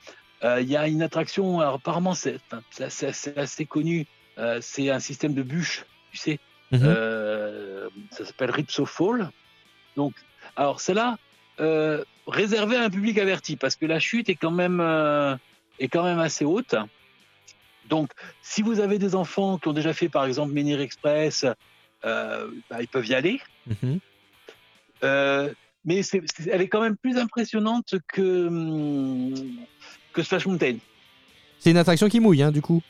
Euh, Il y a une attraction, alors apparemment, c'est assez, assez connu. euh, c'est un système de bûches, tu sais. Mhm. Euh, ça s'appelle Ripso Fall. Donc, alors celle-là, euh, réservée à un public averti, parce que la chute est quand même, euh, est quand même assez haute. Donc, si vous avez des enfants qui ont déjà fait, par exemple, Menhir Express, euh, bah, ils peuvent y aller. Mhm. Euh, mais elle est quand même plus impressionnante que, hum, que Splash Mountain. C'est une attraction qui mouille, hein, du coup.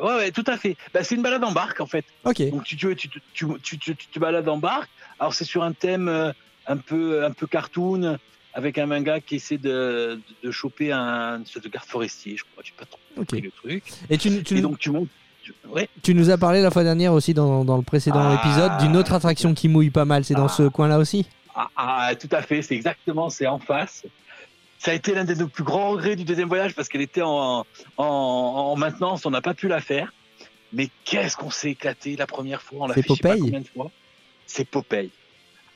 Ouais, ouais, tout à fait. Bah, c'est une balade en barque, en fait. Ok. Donc, tu, tu, tu, tu, tu, te balades en barque. Alors, c'est sur un thème euh, un peu, un peu cartoon, avec un manga qui essaie de, de, de choper un sorte de garde forestier, je crois. J'ai pas trop compris le truc. Et tu, tu, Et donc, tu montes. tu- Ouais, tu nous as parlé la fois dernière aussi dans, dans le précédent Ah. épisode d'une autre attraction qui mouille pas mal. C'est dans Ah. ce coin-là aussi? Ah, ah, tout à fait, c'est exactement, c'est en face. Ça a été l'un de nos plus grands regrets du deuxième voyage parce qu'elle était en, en, en maintenance, on n'a pas pu la faire. Mais qu'est-ce qu'on s'est éclaté la première fois, on l'a fait je sais pas combien de fois. C'est Popeye.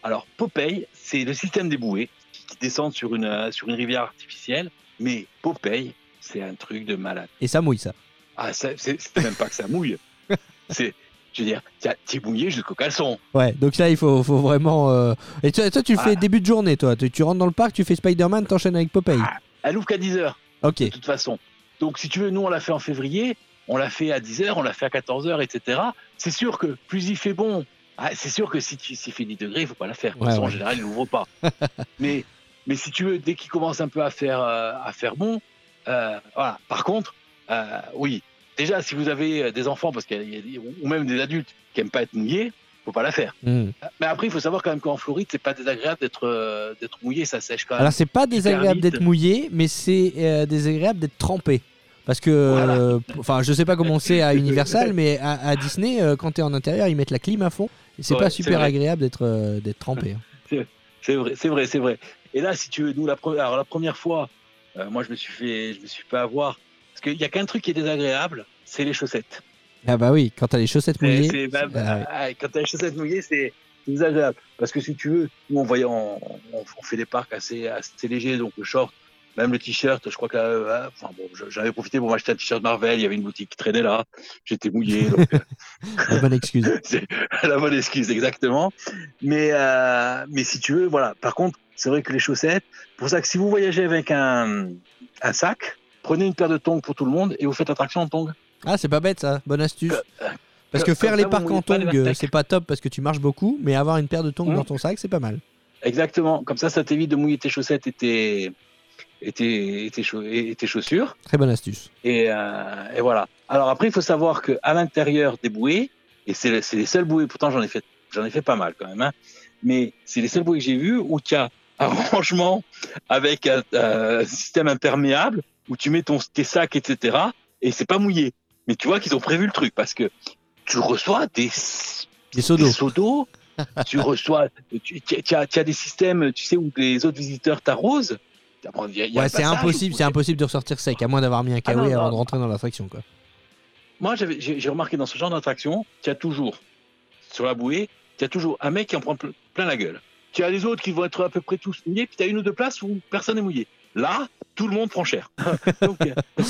Alors Popeye, c'est le système des bouées qui, descendent sur une, euh, sur une rivière artificielle. Mais Popeye, c'est un truc de malade. Et ça mouille, ça. Ah, c'est c'est même pas que ça mouille. C'est Je veux dire, t'es mouillé jusqu'au caleçon. Ouais, donc là, il faut, faut vraiment. euh, Et toi, toi, tu fais Ah. début de journée, toi. Tu, tu rentres dans le parc, tu fais Spider-Man, t'enchaînes avec Popeye. Ah. Elle ouvre qu'à 10h, Ok. de toute façon. Donc, si tu veux, nous, on l'a fait en février, on l'a fait à 10h, on l'a fait à 14h, etc. C'est sûr que plus il fait bon, ah, c'est sûr que si tu s'il fait 10 degrés, il faut pas la faire. Toute Ouais, En général, il n'ouvre pas. mais, mais si tu veux, dès qu'il commence un peu à faire, euh, à faire bon, euh, voilà. Par contre, euh, oui, déjà, si vous avez des enfants, parce qu'il y a- ou même des adultes qui aiment pas être mouillés, faut pas la faire. Hmm. Mais après, il faut savoir quand même qu'en Floride, c'est pas désagréable d'être euh, d'être mouillé, ça sèche quand même. Alors, c'est pas désagréable d'être mouillé, mais c'est euh, désagréable d'être trempé. Parce que, Voilà. euh, enfin, je sais pas comment c'est à Universal, mais à, à Disney, euh, quand t'es en intérieur, ils mettent la clim à fond. Et c'est Ouais, pas super agréable d'être euh, d'être trempé. hein. C'est vrai, c'est vrai, c'est vrai. Et là, si tu veux, nous, la, pre- alors, la première fois, euh, moi, je me suis fait, je me suis fait avoir. Parce qu'il y a qu'un truc qui est désagréable, c'est les chaussettes. Ah bah oui, quand t'as les chaussettes mouillées. c'est- bah, ah ah, quand t'as les chaussettes mouillées, c'est désagréable. Parce que si tu veux, nous, on, voyait, on, on- on fait des parcs assez, assez légers, donc le short, même le t-shirt, je crois que, euh, enfin bon, je- j'en avais profité pour m'acheter un t-shirt Marvel, il y avait une boutique qui traînait là, j'étais mouillé, donc La bonne excuse. c'est la bonne excuse, exactement. Mais, euh, mais si tu veux, voilà. Par contre, c'est vrai que les chaussettes, pour ça que si vous voyagez avec un, un sac, prenez une paire de tongs pour tout le monde et vous faites attraction en tongs. Ah, c'est pas bête ça, bonne astuce. Parce que faire les parcs en tongs, euh, c'est pas top parce que tu marches beaucoup, mais avoir une paire de tongs Mmh. dans ton sac, c'est pas mal. Exactement. Comme ça, ça t'évite de mouiller tes chaussettes et tes, et tes, et tes, chau- et tes chaussures. Très bonne astuce. Et, euh, et voilà. Alors après, il faut savoir que à l'intérieur des bouées, et c'est c'est les seules bouées, pourtant j'en ai fait, j'en ai fait pas mal quand même, hein, mais c'est les seules bouées que j'ai vues où tu as un rangement avec un, un système imperméable où tu mets ton, tes sacs, etc. Et c'est pas mouillé. Mais tu vois qu'ils ont prévu le truc parce que tu reçois des, Des seaux d'eau. tu reçois, tu, tu- tu as, tu as des systèmes, tu sais, où les autres visiteurs t'arrosent. Ouais, c'est impossible, c'est impossible de ressortir sec, à moins d'avoir mis un Ah kawaii non, avant de rentrer dans l'attraction. quoi. Moi, j'ai remarqué dans ce genre d'attraction, tu as toujours, sur la bouée, tu as toujours un mec qui en prend ple- plein la gueule. Tu as les autres qui vont être à peu près tous mouillés, puis tu as une ou deux places où personne n'est mouillé. Là, tout le monde prend cher. Donc, euh,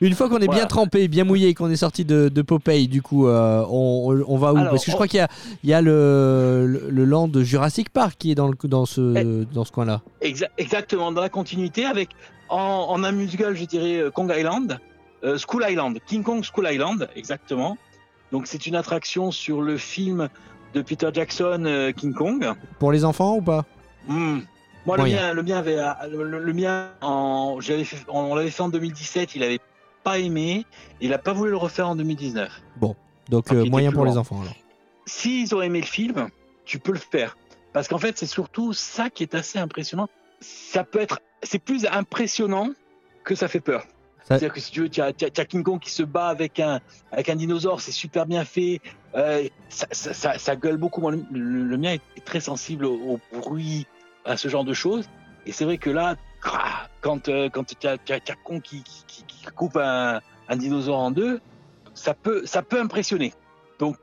Une fois qu'on est bien trempé, bien mouillé qu'on est sorti de, de Popeye, du coup, euh, on, va où Alors, Parce que je on- crois qu'il y a, il y a le, le, le land de Jurassic Park qui est dans, le, dans ce, Eh. dans ce coin-là. exa- exactement, dans la continuité, avec en, en un musical, je dirais euh, Kong Island, euh, School Island, King Kong School Island, exactement. Donc, c'est une attraction sur le film de Peter Jackson, euh, King Kong. Pour les enfants ou pas? Hmm. Moi, le mien, le mien avait, le, le- mien, en, fait- on l'avait fait en 2017, il avait pas aimé, il a pas voulu le refaire en 2019. Donc, Ah, qui euh, moyen pour les enfants alors. S'ils ont aimé le film, tu peux le faire. Parce qu'en fait, c'est surtout ça qui est assez impressionnant. Ça peut être, c'est plus impressionnant que ça fait peur. Ça- C'est-à-dire que si tu veux, tu as, as- King Kong qui se bat avec un, avec un dinosaure, c'est super bien fait. Euh, ça, ça, ça- gueule beaucoup. Moi, le, le- le mien est très sensible au, au bruit, à ce genre de choses. Et c'est vrai que là, quand, euh, quand tu as, Kong qui, qui, qui- coupe un, un dinosaure en deux, ça peut, ça peut impressionner. Donc,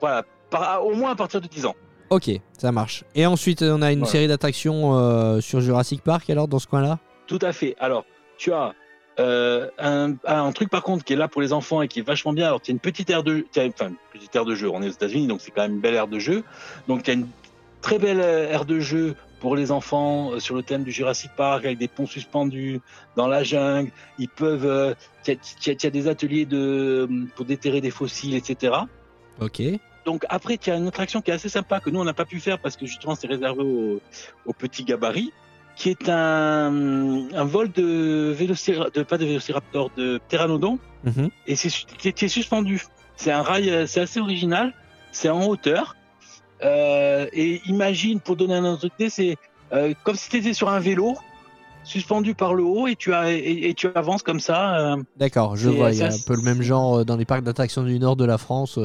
voilà, par- au moins à partir de 10 ans. Ok, ça marche. Et ensuite, on a une Voilà. série d'attractions euh, sur Jurassic Park alors dans ce coin-là? Tout à fait. Alors, tu as euh, un, un truc par contre qui est là pour les enfants et qui est vachement bien. Alors, tu as une petite aire de, enfin, une petite aire de jeu. On est aux États-Unis, donc c'est quand même une belle aire de jeu. Donc, tu as une très belle aire de jeu pour les enfants euh, sur le thème du Jurassic Park avec des ponts suspendus dans la jungle. Ils peuvent, euh, as- tu as des ateliers de pour déterrer des fossiles, etc. Ok. Donc après, tu as une attraction qui est assez sympa que nous on n'a pas pu faire parce que justement c'est réservé aux, aux petits gabarits, qui est un, un vol de vélociraptor, de pas de vélociraptor, de pteranodon, Mhm. et c'est su- qui est, qui est suspendu. C'est un rail, euh, c'est assez original, c'est en hauteur. Euh, et imagine, pour donner un autre idée, c'est euh, comme si tu étais sur un vélo, suspendu par le haut, et tu, as, et, et tu avances comme ça. euh, D'accord, je vois. Il y a un peu le même genre dans les parcs d'attractions du nord de la France.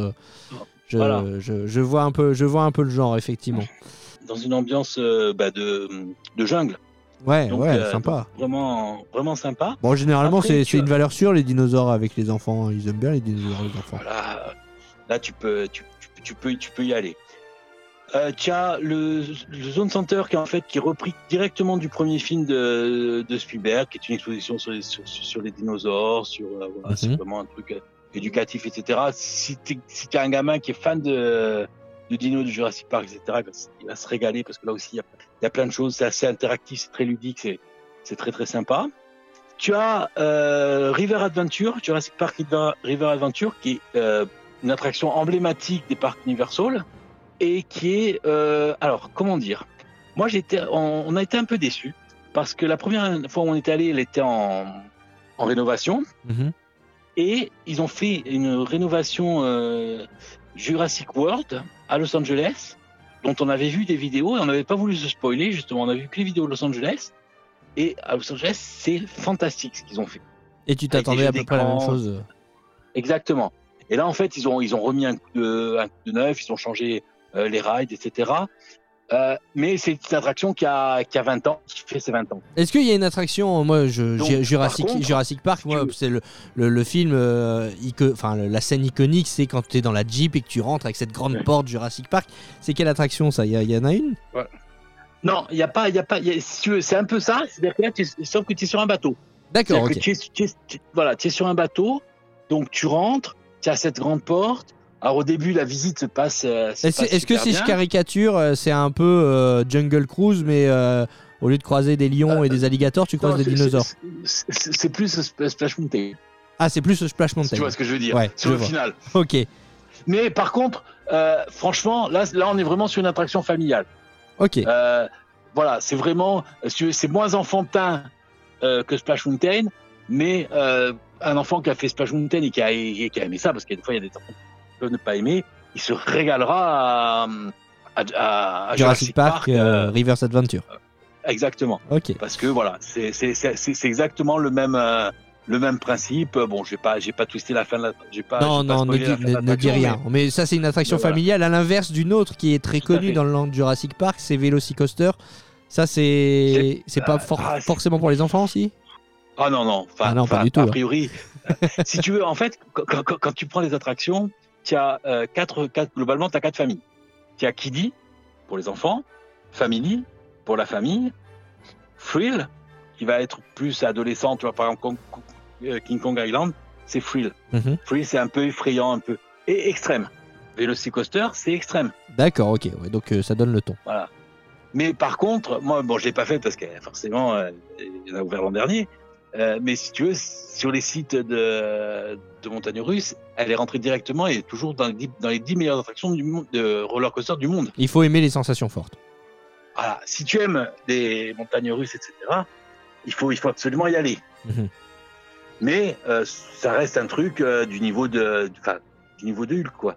je, Voilà. je, je vois un peu, je vois un peu le genre effectivement. dans une ambiance bah, de, de jungle. Ouais, Donc, ouais, euh, sympa. Vraiment, vraiment sympa. Bon, généralement, c'est une valeur sûre les dinosaures avec les enfants. Ils aiment bien les dinosaures les enfants. Voilà, là tu peux, tu peux, tu peux y aller. Euh, tu as le, le Zone Center qui est en fait qui est repris directement du premier film de, de Spielberg, qui est une exposition sur les, sur, sur les dinosaures, sur euh, voilà, Mhm. c'est vraiment un truc euh, éducatif, etc. Si tu si es un gamin qui est fan de, de Dino, de Jurassic Park, etc., il va, se- il va se régaler parce que là aussi, il y a, il y a plein de choses. C'est assez interactif, c'est très ludique, c'est c'est très très sympa. Tu as euh, River Adventure, Jurassic Park River, River Adventure, qui est euh, une attraction emblématique des parcs Universal et qui est, euh, alors comment dire, moi j'étais, on, on a été un peu déçus parce que la première fois où on était allé, elle était en, en rénovation. Mhm. et ils ont fait une rénovation euh, Jurassic World à Los Angeles dont on avait vu des vidéos et on n'avait pas voulu se spoiler justement. On a vu que les vidéos de Los Angeles. Et à Los Angeles c'est fantastique ce qu'ils ont fait. Et tu t'attendais à peu près à la même chose. exactement. Et là en fait ils ont ils ont remis un coup de, un coup de neuf ils ont changé les rides etc Euh, mais c'est une attraction qui a, qui a 20 ans qui fait ses 20 ans Est-ce qu'il y a une attraction, moi, je, Donc, Ju- Jurassic, par contre, Jurassic Park, moi, c'est le, le, le film, euh, ico- enfin la scène iconique, c'est quand tu es dans la Jeep et que tu rentres avec cette grande Ouais. porte Jurassic Park. C'est quelle attraction ça? Il y, en a une? Non il y a pas il a pas si c'est un peu ça c'est-à-dire que là tu sauf que tu es sur un bateau D'accord, tu tu tu- voilà, tu es sur un bateau, donc tu rentres, tu as cette grande porte. Alors au début, la visite se passe. euh, Est-ce que si je caricature, euh, c'est un peu euh, Jungle Cruise, mais euh, au lieu de croiser des lions et des alligators, tu Non, croises des dinosaures c'est- plus Sp- Splash Mountain, Ah, c'est plus Splash si Mountain. tu vois ce que je veux dire, Ouais, sur le vois. final. Ok, Mais par contre, franchement, là, là, on est vraiment sur une attraction familiale. ok. Voilà, c'est vraiment, c'est moins enfantin que Splash Mountain, mais un enfant qui a fait Splash Mountain et qui a, et qui a aimé ça, parce qu'il y a des fois, il y a des enfants ne pas aimer, il se régalera à, à, à- à Jurassic Park, euh, euh, River's Adventure. exactement, Ok. parce que voilà, c'est exactement le même. euh, le même principe. Bon, j'ai pas, j'ai pas twisté la fin de la, j'ai pas. Non, pas non, ne la ne- ne dis rien. Mais... ça, c'est une attraction voilà. familiale à l'inverse d'une autre qui est très Tout connue dans le land Jurassic Park, c'est Velocicoaster. Ça, c'est C'est- pas ah, for- ah, forcément pour les enfants aussi Ah non, non, enfin, Ah non, pas du tout, A hein. priori, si tu veux, en fait, quand, quand- quand tu prends les attractions, tu as euh, quatre, quatre, globalement, tu as quatre familles. Tu as Kiddy pour les enfants, Family pour la famille, Thrill qui va être plus adolescent, tu vois, par exemple, euh, King Kong Island, c'est Thrill. Mhm. Thrill, c'est un peu effrayant, un peu. Et extrême. Velocicoaster, c'est extrême. D'accord, ok. ouais, donc euh, ça donne le ton. Voilà. Mais par contre, moi, bon, je l'ai pas fait parce que forcément, euh, il y en a ouvert l'an dernier. Euh, mais si tu veux, sur les sites de, de montagne russe, elle est rentrée directement et est toujours dans les 10, dans les 10 meilleures attractions du monde, de roller coaster du monde. Il faut aimer les sensations fortes. Voilà. Si tu aimes les montagnes russes, etc., il faut, il faut absolument y aller. Mhm. Mais euh, ça reste un truc euh, du niveau de, enfin, du niveau de Hulk, quoi.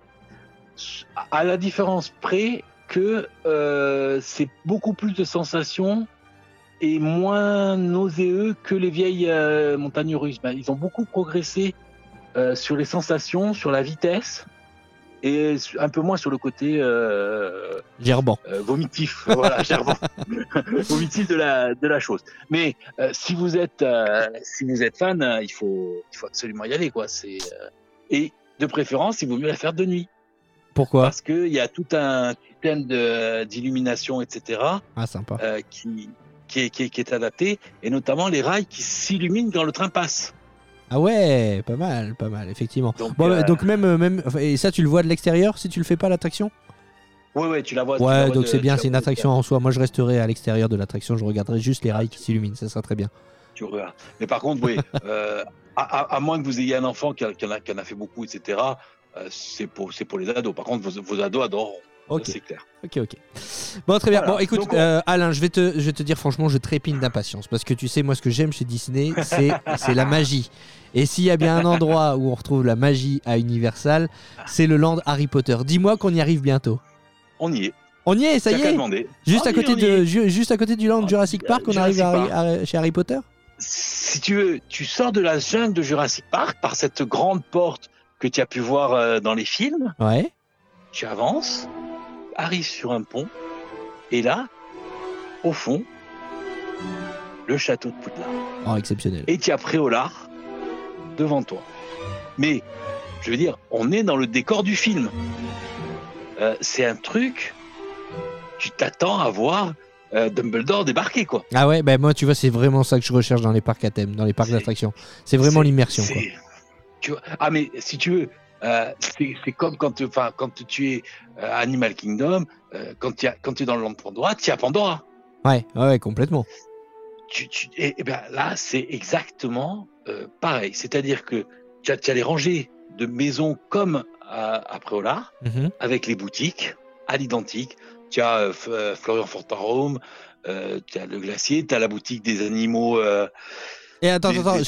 À la différence près que c'est beaucoup plus de sensations et moins nauséeux que les vieilles euh, montagnes russes. Ben, ils ont beaucoup progressé euh, sur les sensations, sur la vitesse et un peu moins sur le côté euh, Gerbant. euh, vomitif, voilà, gerbant. vomitif de la de la chose. Mais euh, si vous êtes si vous êtes fan, il faut il faut absolument y aller quoi. C'est et de préférence, il vaut mieux la faire de nuit Pourquoi? Parce que il y a tout un système d'illumination etc. Ah, sympa. euh, qui qui est, qui, est, qui est adapté et notamment les rails qui s'illuminent quand le train passe. Ah ouais, pas mal, pas mal, effectivement. Donc, Bon, euh, bah, donc même, euh, même, et ça, tu le vois de l'extérieur si tu le fais pas l'attraction? Ouais ouais, tu la vois. la Ouais, vois donc c'est bien, c'est la une attraction en soi. Moi, je resterai à l'extérieur de l'attraction, je regarderai juste les rails qui s'illuminent, ça sera très bien. tu regardes. Mais par contre, oui, euh, à, à- à moins que vous ayez un enfant qui, a- qui en, a, qui en a fait beaucoup, etc., euh, c'est pour, pour les ados. Par contre, vos, vos ados Ça, Ok, C'est clair. ok, ok. Bon, très bien. Voilà. Bon, écoute, Donc, on- euh, Alain, je vais, te, je vais te dire franchement, je trépine d'impatience parce que tu sais, moi, ce que j'aime chez Disney, c'est c'est la magie. Et s'il y a bien un endroit où on retrouve la magie à Universal, c'est le land Harry Potter. Dis-moi qu'on y arrive bientôt. On y est. On y est, ça T'as y est demander. Juste On à y côté de ju- juste à côté du land Oh, Jurassic Park, on arrive à à- chez Harry Potter? Si tu veux, tu sors de la jungle de Jurassic Park par cette grande porte que tu as pu voir euh, dans les films. Ouais. Tu avances, arrives sur un pont, et là, au fond, le château de Poudlard. Oh, exceptionnel. et tu as Préolard devant toi. Mais, je veux dire, on est dans le décor du film. Euh, c'est un truc, tu t'attends à voir euh, Dumbledore débarquer, quoi. Ah ouais, bah moi, tu vois, c'est vraiment ça que je recherche dans les parcs à thème, dans les parcs d'attractions. C'est vraiment l'immersion, quoi. Tu vois ah, mais si tu veux, euh, c'est comme quand, enfin, quand tu es euh, Animal Kingdom, euh, quand tu es dans le land Pandora, tu as Pandora. Ouais, ouais, complètement. Tu, tu, et, ben là, c'est exactement pareil. C'est-à-dire que tu as, as, les rangées de maisons comme à, à Préolard, Mhm. avec les boutiques à l'identique. Tu as Florian Fortarome, tu as le glacier, tu as la boutique des animaux. Et attends, attends,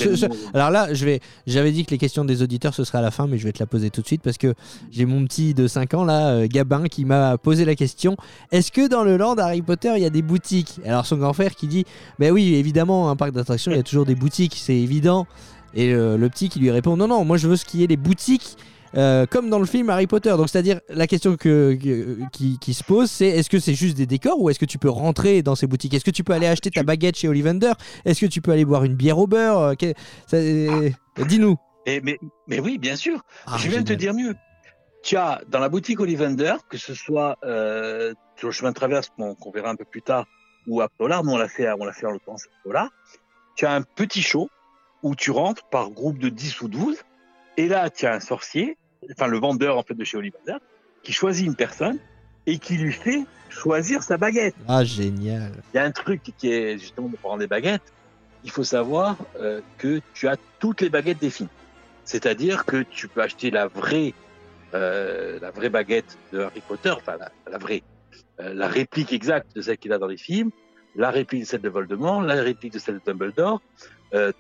alors là, je vais, j'avais dit que les questions des auditeurs ce serait à la fin, mais je vais te la poser tout de suite parce que j'ai mon petit de 5 ans là, euh, Gabin, qui m'a posé la question est-ce que dans le land Harry Potter il y a des boutiques? Alors son grand frère qui dit ben oui, évidemment, un parc d'attractions il y a toujours des boutiques, c'est évident. Et euh, le petit qui lui répond non, non, moi je veux ce qui est les boutiques. Euh, comme dans le film Harry Potter. Donc, c'est-à-dire, la question que, que- qui, qui se pose, c'est est-ce que c'est juste des décors ou est-ce que tu peux rentrer dans ces boutiques? Est-ce que tu peux aller acheter ta baguette chez Ollivander? Est-ce que tu peux aller boire une bière au beurre? Euh, euh, Dis-nous. et, mais, mais oui, bien sûr. Ah, je viens de te dire mieux. Tu as dans la boutique Ollivander, que ce soit euh, sur le chemin de traverse qu'on qu'on verra un peu plus tard, ou à Polar, nous on l'a fait, on l'a fait en l'occurrence à Polar, tu as un petit show où tu rentres par groupe de 10 ou 12, et là tu as un sorcier, enfin le vendeur en fait de chez Ollivander, qui choisit une personne et qui lui fait choisir sa baguette. Ah, génial. Il y a un truc qui est justement de prendre des baguettes. Il faut savoir euh, que tu as toutes les baguettes des films. C'est-à-dire que tu peux acheter la vraie, euh, la vraie baguette de Harry Potter, enfin la, la vraie, euh, la réplique exacte de celle qu'il a dans les films, la réplique de celle de Voldemort, la réplique de celle de Dumbledore,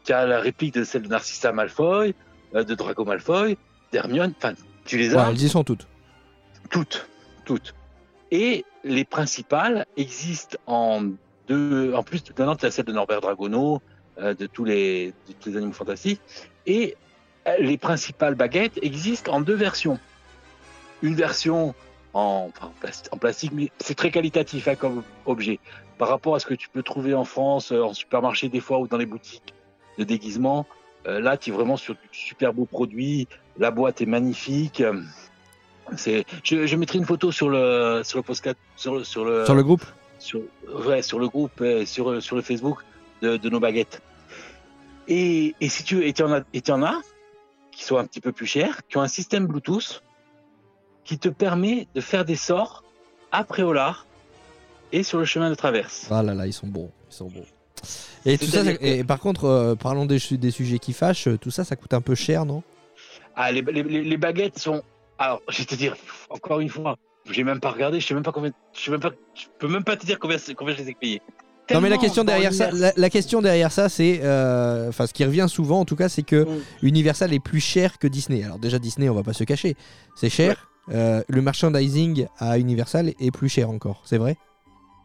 tu as la réplique de celle de Narcissa Malfoy, de Draco Malfoy, d'Hermione, enfin tu les Ouais, as elles y sont toutes. toutes, toutes. Et les principales existent en deux. En plus, maintenant, tu as celle de Norbert Dragono, euh, de, tous les, de tous les animaux fantastiques. Et euh, les principales baguettes existent en deux versions. Une version en, enfin, plastique, mais c'est très qualitatif hein, comme objet. Par rapport à ce que tu peux trouver en France, euh, en supermarché des fois ou dans les boutiques de déguisement, là, tu es vraiment sur du super beau produit. La boîte est magnifique. Euh, C'est, je, je mettrai une photo sur le sur le podcast sur le sur le Sur le groupe sur, ouais, sur le groupe euh, sur sur le Facebook de, de nos baguettes. Et, et si tu et en as et tu en as qui sont un petit peu plus chers, qui ont un système Bluetooth qui te permet de faire des sorts après au lard et sur le chemin de traverse. Ah là là, ils sont bons. Ils sont bons. Et, tout ça, et par contre, euh, parlons des, des sujets qui fâchent, euh, tout ça, ça coûte un peu cher, non? Ah, les, les, les- baguettes sont. Alors, je vais te dire, encore une fois, j'ai même pas regardé, je sais même pas combien. Je sais même pas. Je peux même pas te dire combien, combien je les ai payés. Non mais la question derrière ça, la, la question derrière ça, c'est, euh, enfin ce qui revient souvent en tout cas, c'est que Mm. Universal est plus cher que Disney. Alors déjà Disney, on va pas se cacher, c'est cher. Euh, le merchandising à Universal est plus cher encore, c'est vrai?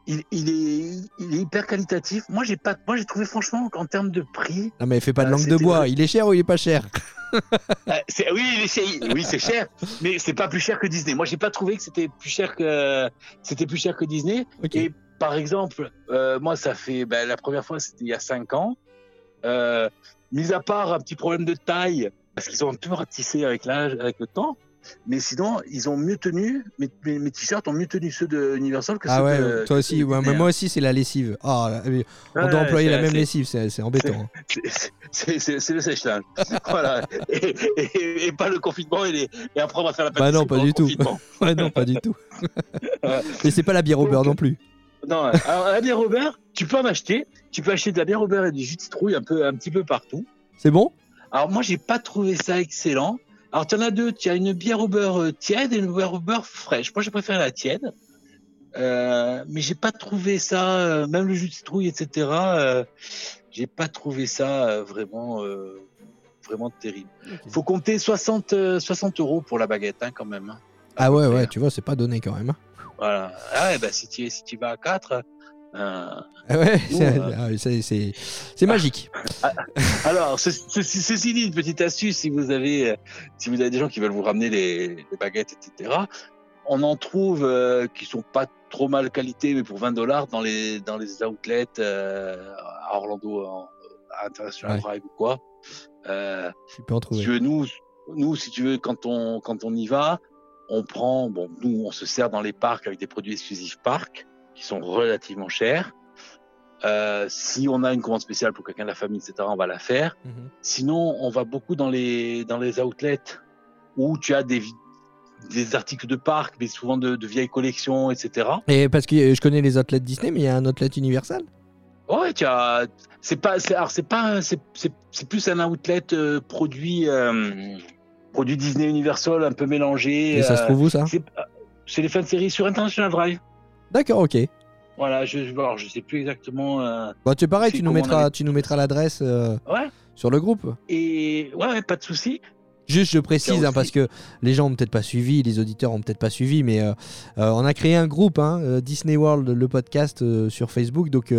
Il, il est, il est hyper qualitatif. Moi, j'ai pas, moi, j'ai trouvé franchement qu'en termes de prix, Non mais fais pas de Ah, langue de bois. Il est cher ou il est pas cher? C'est, oui, il est cher, oui, c'est cher, mais c'est pas plus cher que Disney. Moi, j'ai pas trouvé que c'était plus cher que, c'était plus cher que Disney. Et par exemple, euh, moi, ça fait ben, la première fois, c'était il y a cinq ans. Euh, mis à part un petit problème de taille, parce qu'ils ont un peu ratissé avec l'âge, avec le temps. Mais sinon, ils ont mieux tenu. Mes, mes, mes t-shirts ont mieux tenu ceux de Universal que Ah ceux ouais, de. toi aussi. ouais, mais moi aussi c'est la lessive. Là, mais on doit employer la même lessive, c'est embêtant. hein. c'est- le sèche-linge. voilà. Et, et- et pas le confinement et, les, et après on va faire la Bah pâtisserie non, pas du tout. Ouais, non, pas du tout. Mais c'est pas la bière au beurre non plus. Non, alors la bière au beurre, tu peux en acheter. Tu peux acheter de la bière au beurre et du jus de citrouille un peu, un petit peu partout. C'est bon? Alors moi, j'ai pas trouvé ça excellent. Alors tu en as deux. Tu as une bière au beurre euh, tiède et une bière au beurre fraîche. Moi, j'ai préféré la tiède. Euh, mais j'ai pas trouvé ça, euh, même le jus de citrouille, etc. Euh, j'ai pas trouvé ça euh, vraiment, vraiment terrible. Faut compter 60, euh, 60 euros pour la baguette, hein, quand même. hein. Ah ouais, ouais, hein. tu vois, c'est pas donné quand même. hein. Voilà. Ah ouais, bah si tu si vas à 4 euh, Ah ouais, Nous, c'est euh, ah, c'est- magique. Alors, ce- ce- ceci dit, une petite astuce, si vous avez, euh, si vous avez des gens qui veulent vous ramener les, les baguettes, etc., on en trouve euh, qui sont pas trop mal qualité, mais pour 20 dollars dans les dans les outlets euh, à Orlando, en, à International Ouais. Drive ou quoi. Euh, Tu peux en si trouver. tu veux, nous, nous, si tu veux, quand on quand on y va, on prend, bon, nous, on se sert dans les parcs avec des produits exclusifs parcs qui sont relativement chers. Euh, si on a une commande spéciale pour quelqu'un de la famille, etc., on va la faire. Mhm. Sinon, on va beaucoup dans les, dans les outlets où tu as des, des articles de parc, mais souvent de, de vieilles collections, etc. Et parce que euh, je connais les outlets Disney, mais il y a un outlet Universal. Ouais, tu as. C'est pas. c'est- Alors, c'est pas. C'est plus un outlet euh, produit. euh, produit Disney Universal un peu mélangé. Et ça se trouve où ça? c'est c'est les fins de série sur International Drive. D'accord, ok. Voilà, je, alors, je sais plus exactement. euh, Bon, tu pareil, C'est tu nous mettras, avait- tu nous mettras l'adresse euh, Ouais. sur le groupe. Et ouais, ouais, pas de souci. Juste, je précise, hein, parce que les gens ont peut-être pas suivi, les auditeurs ont peut-être pas suivi, mais euh, on a créé un groupe, hein, Disney World, le podcast sur Facebook. Donc,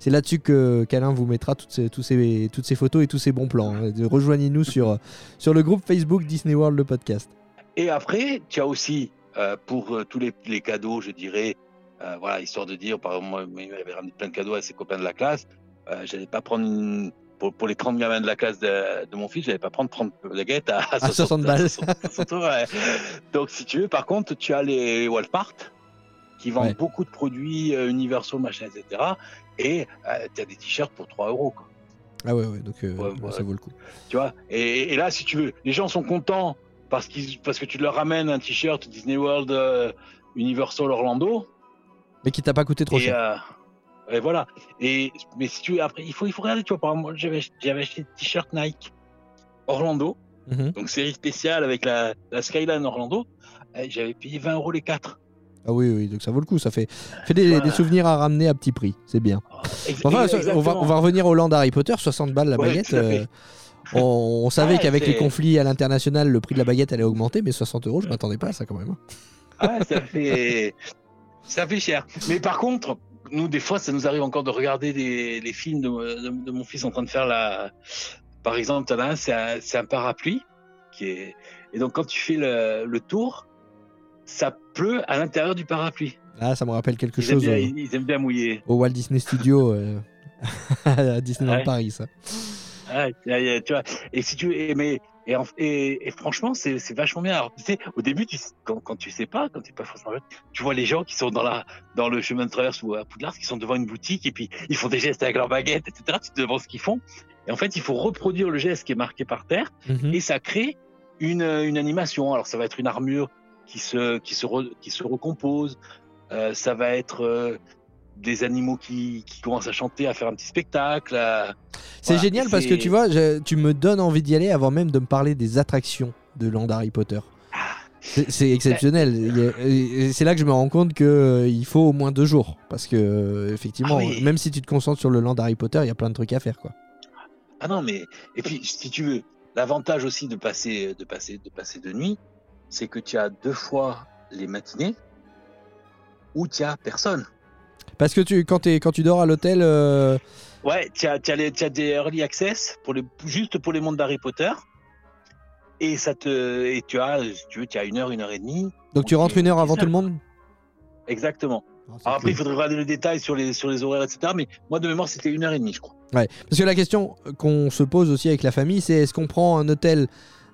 c'est là-dessus que qu'Alain vous mettra toutes ces, tous ces, toutes ces photos et tous ces bons plans. hein. Rejoignez-nous sur, sur le groupe Facebook Disney World, le podcast. Et après, tu as aussi, pour tous les, les cadeaux, je dirais, euh, voilà, histoire de dire, par exemple, moi, il avait ramené plein de cadeaux à ses copains de la classe. Euh, j'allais pas prendre une- pour, pour les 30 gamins de la classe de, de mon fils, j'allais pas prendre 30 baguettes à, À 60 balles. 60, 60 euros, ouais. Donc, si tu veux, par contre, tu as les Walmart qui vendent Ouais. beaucoup de produits euh, universaux, machin, etc. Et tu as des t-shirts pour 3 euros. quoi. Ah ouais, ouais, donc euh, Ouais, ça vaut le coup. Tu vois et, et là, si tu veux, les gens sont contents parce, qu'ils, parce que tu leur ramènes un t-shirt Disney World euh, Universal Orlando. Mais qui t'a pas coûté trop Et, cher. euh, et voilà. Et, mais si tu veux, après, il faut, il faut regarder, tu vois, par exemple, j'avais, j'avais acheté des t-shirts Nike Orlando, Mhm. donc série spéciale avec la, la Skyline Orlando. J'avais payé 20 euros les quatre. Ah oui, oui, donc ça vaut le coup. Ça fait, fait des, Voilà. des souvenirs à ramener à petit prix. C'est bien. Ex- Enfin, on, va, on va revenir au land Harry Potter, 60 balles la Ouais, baguette. euh, on, on savait Ouais, qu'avec les conflits à l'international, le prix de la baguette allait augmenter, mais 60 euros, je m'attendais pas à ça quand même. Ah ça fait, ça fait cher. Mais par contre, nous, des fois, ça nous arrive encore de regarder les, les films de, de- de mon fils en train de faire la. Par exemple, t'en as un, c'est un, parapluie. Qui est... Et donc, quand tu fais le, le tour, ça pleut à l'intérieur du parapluie. Là, ça me rappelle quelque Ils aiment, chose bien, au, ils- aiment bien mouiller. au Walt Disney Studio euh, à Disneyland Ouais. Paris, ça. Ouais, tu vois. Et si tu mais et, en- et, et franchement, c'est vachement bien. Alors, tu sais, au début, tu, quand, quand tu sais pas, quand tu pas forcément, tu vois les gens qui sont dans la dans le chemin de traverse ou à Poudlard, qui sont devant une boutique et puis ils font des gestes avec leur baguette, etc. Tu te demandes ce qu'ils font. Et en fait, il faut reproduire le geste qui est marqué par terre Mhm. et ça crée une, une animation. Alors, ça va être une armure qui se qui se re- qui se recompose. Euh, ça va être euh, des animaux qui, qui commencent à chanter, à faire un petit spectacle. à- C'est Voilà, génial parce que tu vois, je- tu me donnes envie d'y aller avant même de me parler des attractions de land Harry Potter. C'est c'est exceptionnel. Et C'est là que je me rends compte que euh, faut au moins deux jours parce que euh, effectivement, Ah oui. même si tu te concentres sur le land Harry Potter, il y a plein de trucs à faire quoi. Ah non, mais et puis si tu veux, l'avantage aussi de passer de passer de passer de nuit, c'est que tu as deux fois les matinées où tu as personne. Parce que tu, quand, t'es- quand tu dors à l'hôtel, euh, Ouais, tu as, as, as des early access pour les, juste pour les mondes d'Harry Potter. Et ça te et tu as si tu veux tu as une heure une heure et demie. donc tu rentres une heure avant tout le monde? Exactement. Ah, Alors après il faudrait regarder les détails sur les sur les horaires etc. Mais moi de mémoire c'était une heure et demie je crois. Ouais. Parce que la question qu'on se pose aussi avec la famille, c'est est-ce qu'on prend un hôtel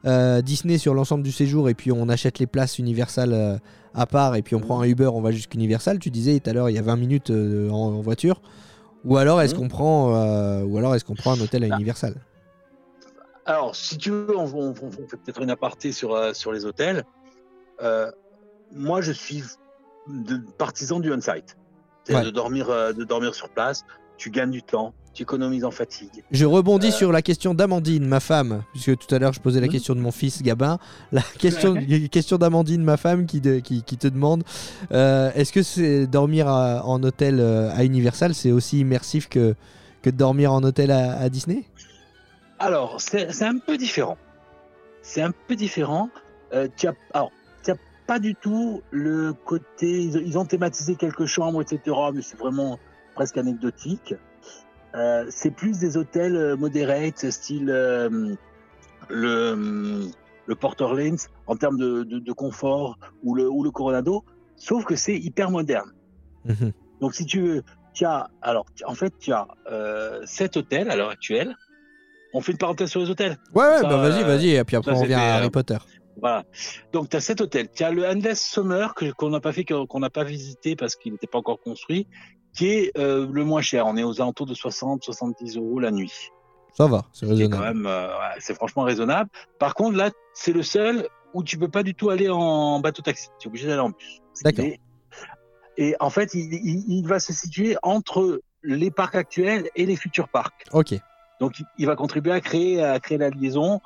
euh, Disney sur l'ensemble du séjour et puis on achète les places Universal euh, à part et puis on prend un Uber, on va jusqu'Universal. Tu disais tout à l'heure, il y a 20 minutes euh, en, en voiture. Ou alors est-ce Mhm. qu'on prend, ou alors est-ce qu'on prend un hôtel à Ah. Universal? Alors, si tu veux, on, on- on fait peut-être une aparté sur, sur les hôtels. Moi, je suis de, partisan du on-site. C'est-à-dire Ouais. de, dormir, de dormir sur place. Tu gagnes du temps, tu économises en fatigue. Je rebondis Euh. sur la question d'Amandine, ma femme, puisque tout à l'heure je posais la question de mon fils Gabin. La question, question d'Amandine, ma femme, qui, de- qui, qui te demande euh, est-ce que c'est dormir à- en hôtel euh, à Universal, c'est aussi immersif que, que de dormir en hôtel à, à Disney? Alors, c'est c'est un peu différent. C'est un peu différent. Euh, tu as, alors, tu as pas du tout le côté. Ils, ils ont thématisé quelques chambres, etc. Mais c'est vraiment presque anecdotique. Euh, c'est plus des hôtels euh, moderate, style euh, le, le Port Orleans, en termes de, de, de confort, ou le, ou le Coronado. Sauf que c'est hyper moderne. Mhm. Donc, si tu veux, tu as, alors, en fait, tu as sept hôtels à l'heure actuelle. On fait une parenthèse sur les hôtels. Ouais, bah vas-y, vas-y, et puis après ça, on revient à Harry Potter. Voilà. Donc, tu as sept hôtels. Tu as le Endless Summer qu'on n'a pas fait, qu'on n'a pas visité parce qu'il n'était pas encore construit, qui est euh, le moins cher. On est aux alentours de 60-70 euros la nuit. Ça va, c'est raisonnable. euh, c'est franchement raisonnable. Par contre, là, c'est le seul où tu peux pas du tout aller en bateau taxi. Tu es obligé d'aller en bus. D'accord. Et, et en fait, il, il- il va se situer entre les parcs actuels et les futurs parcs. Ok. Donc, il- va contribuer à créer, à créer la liaison.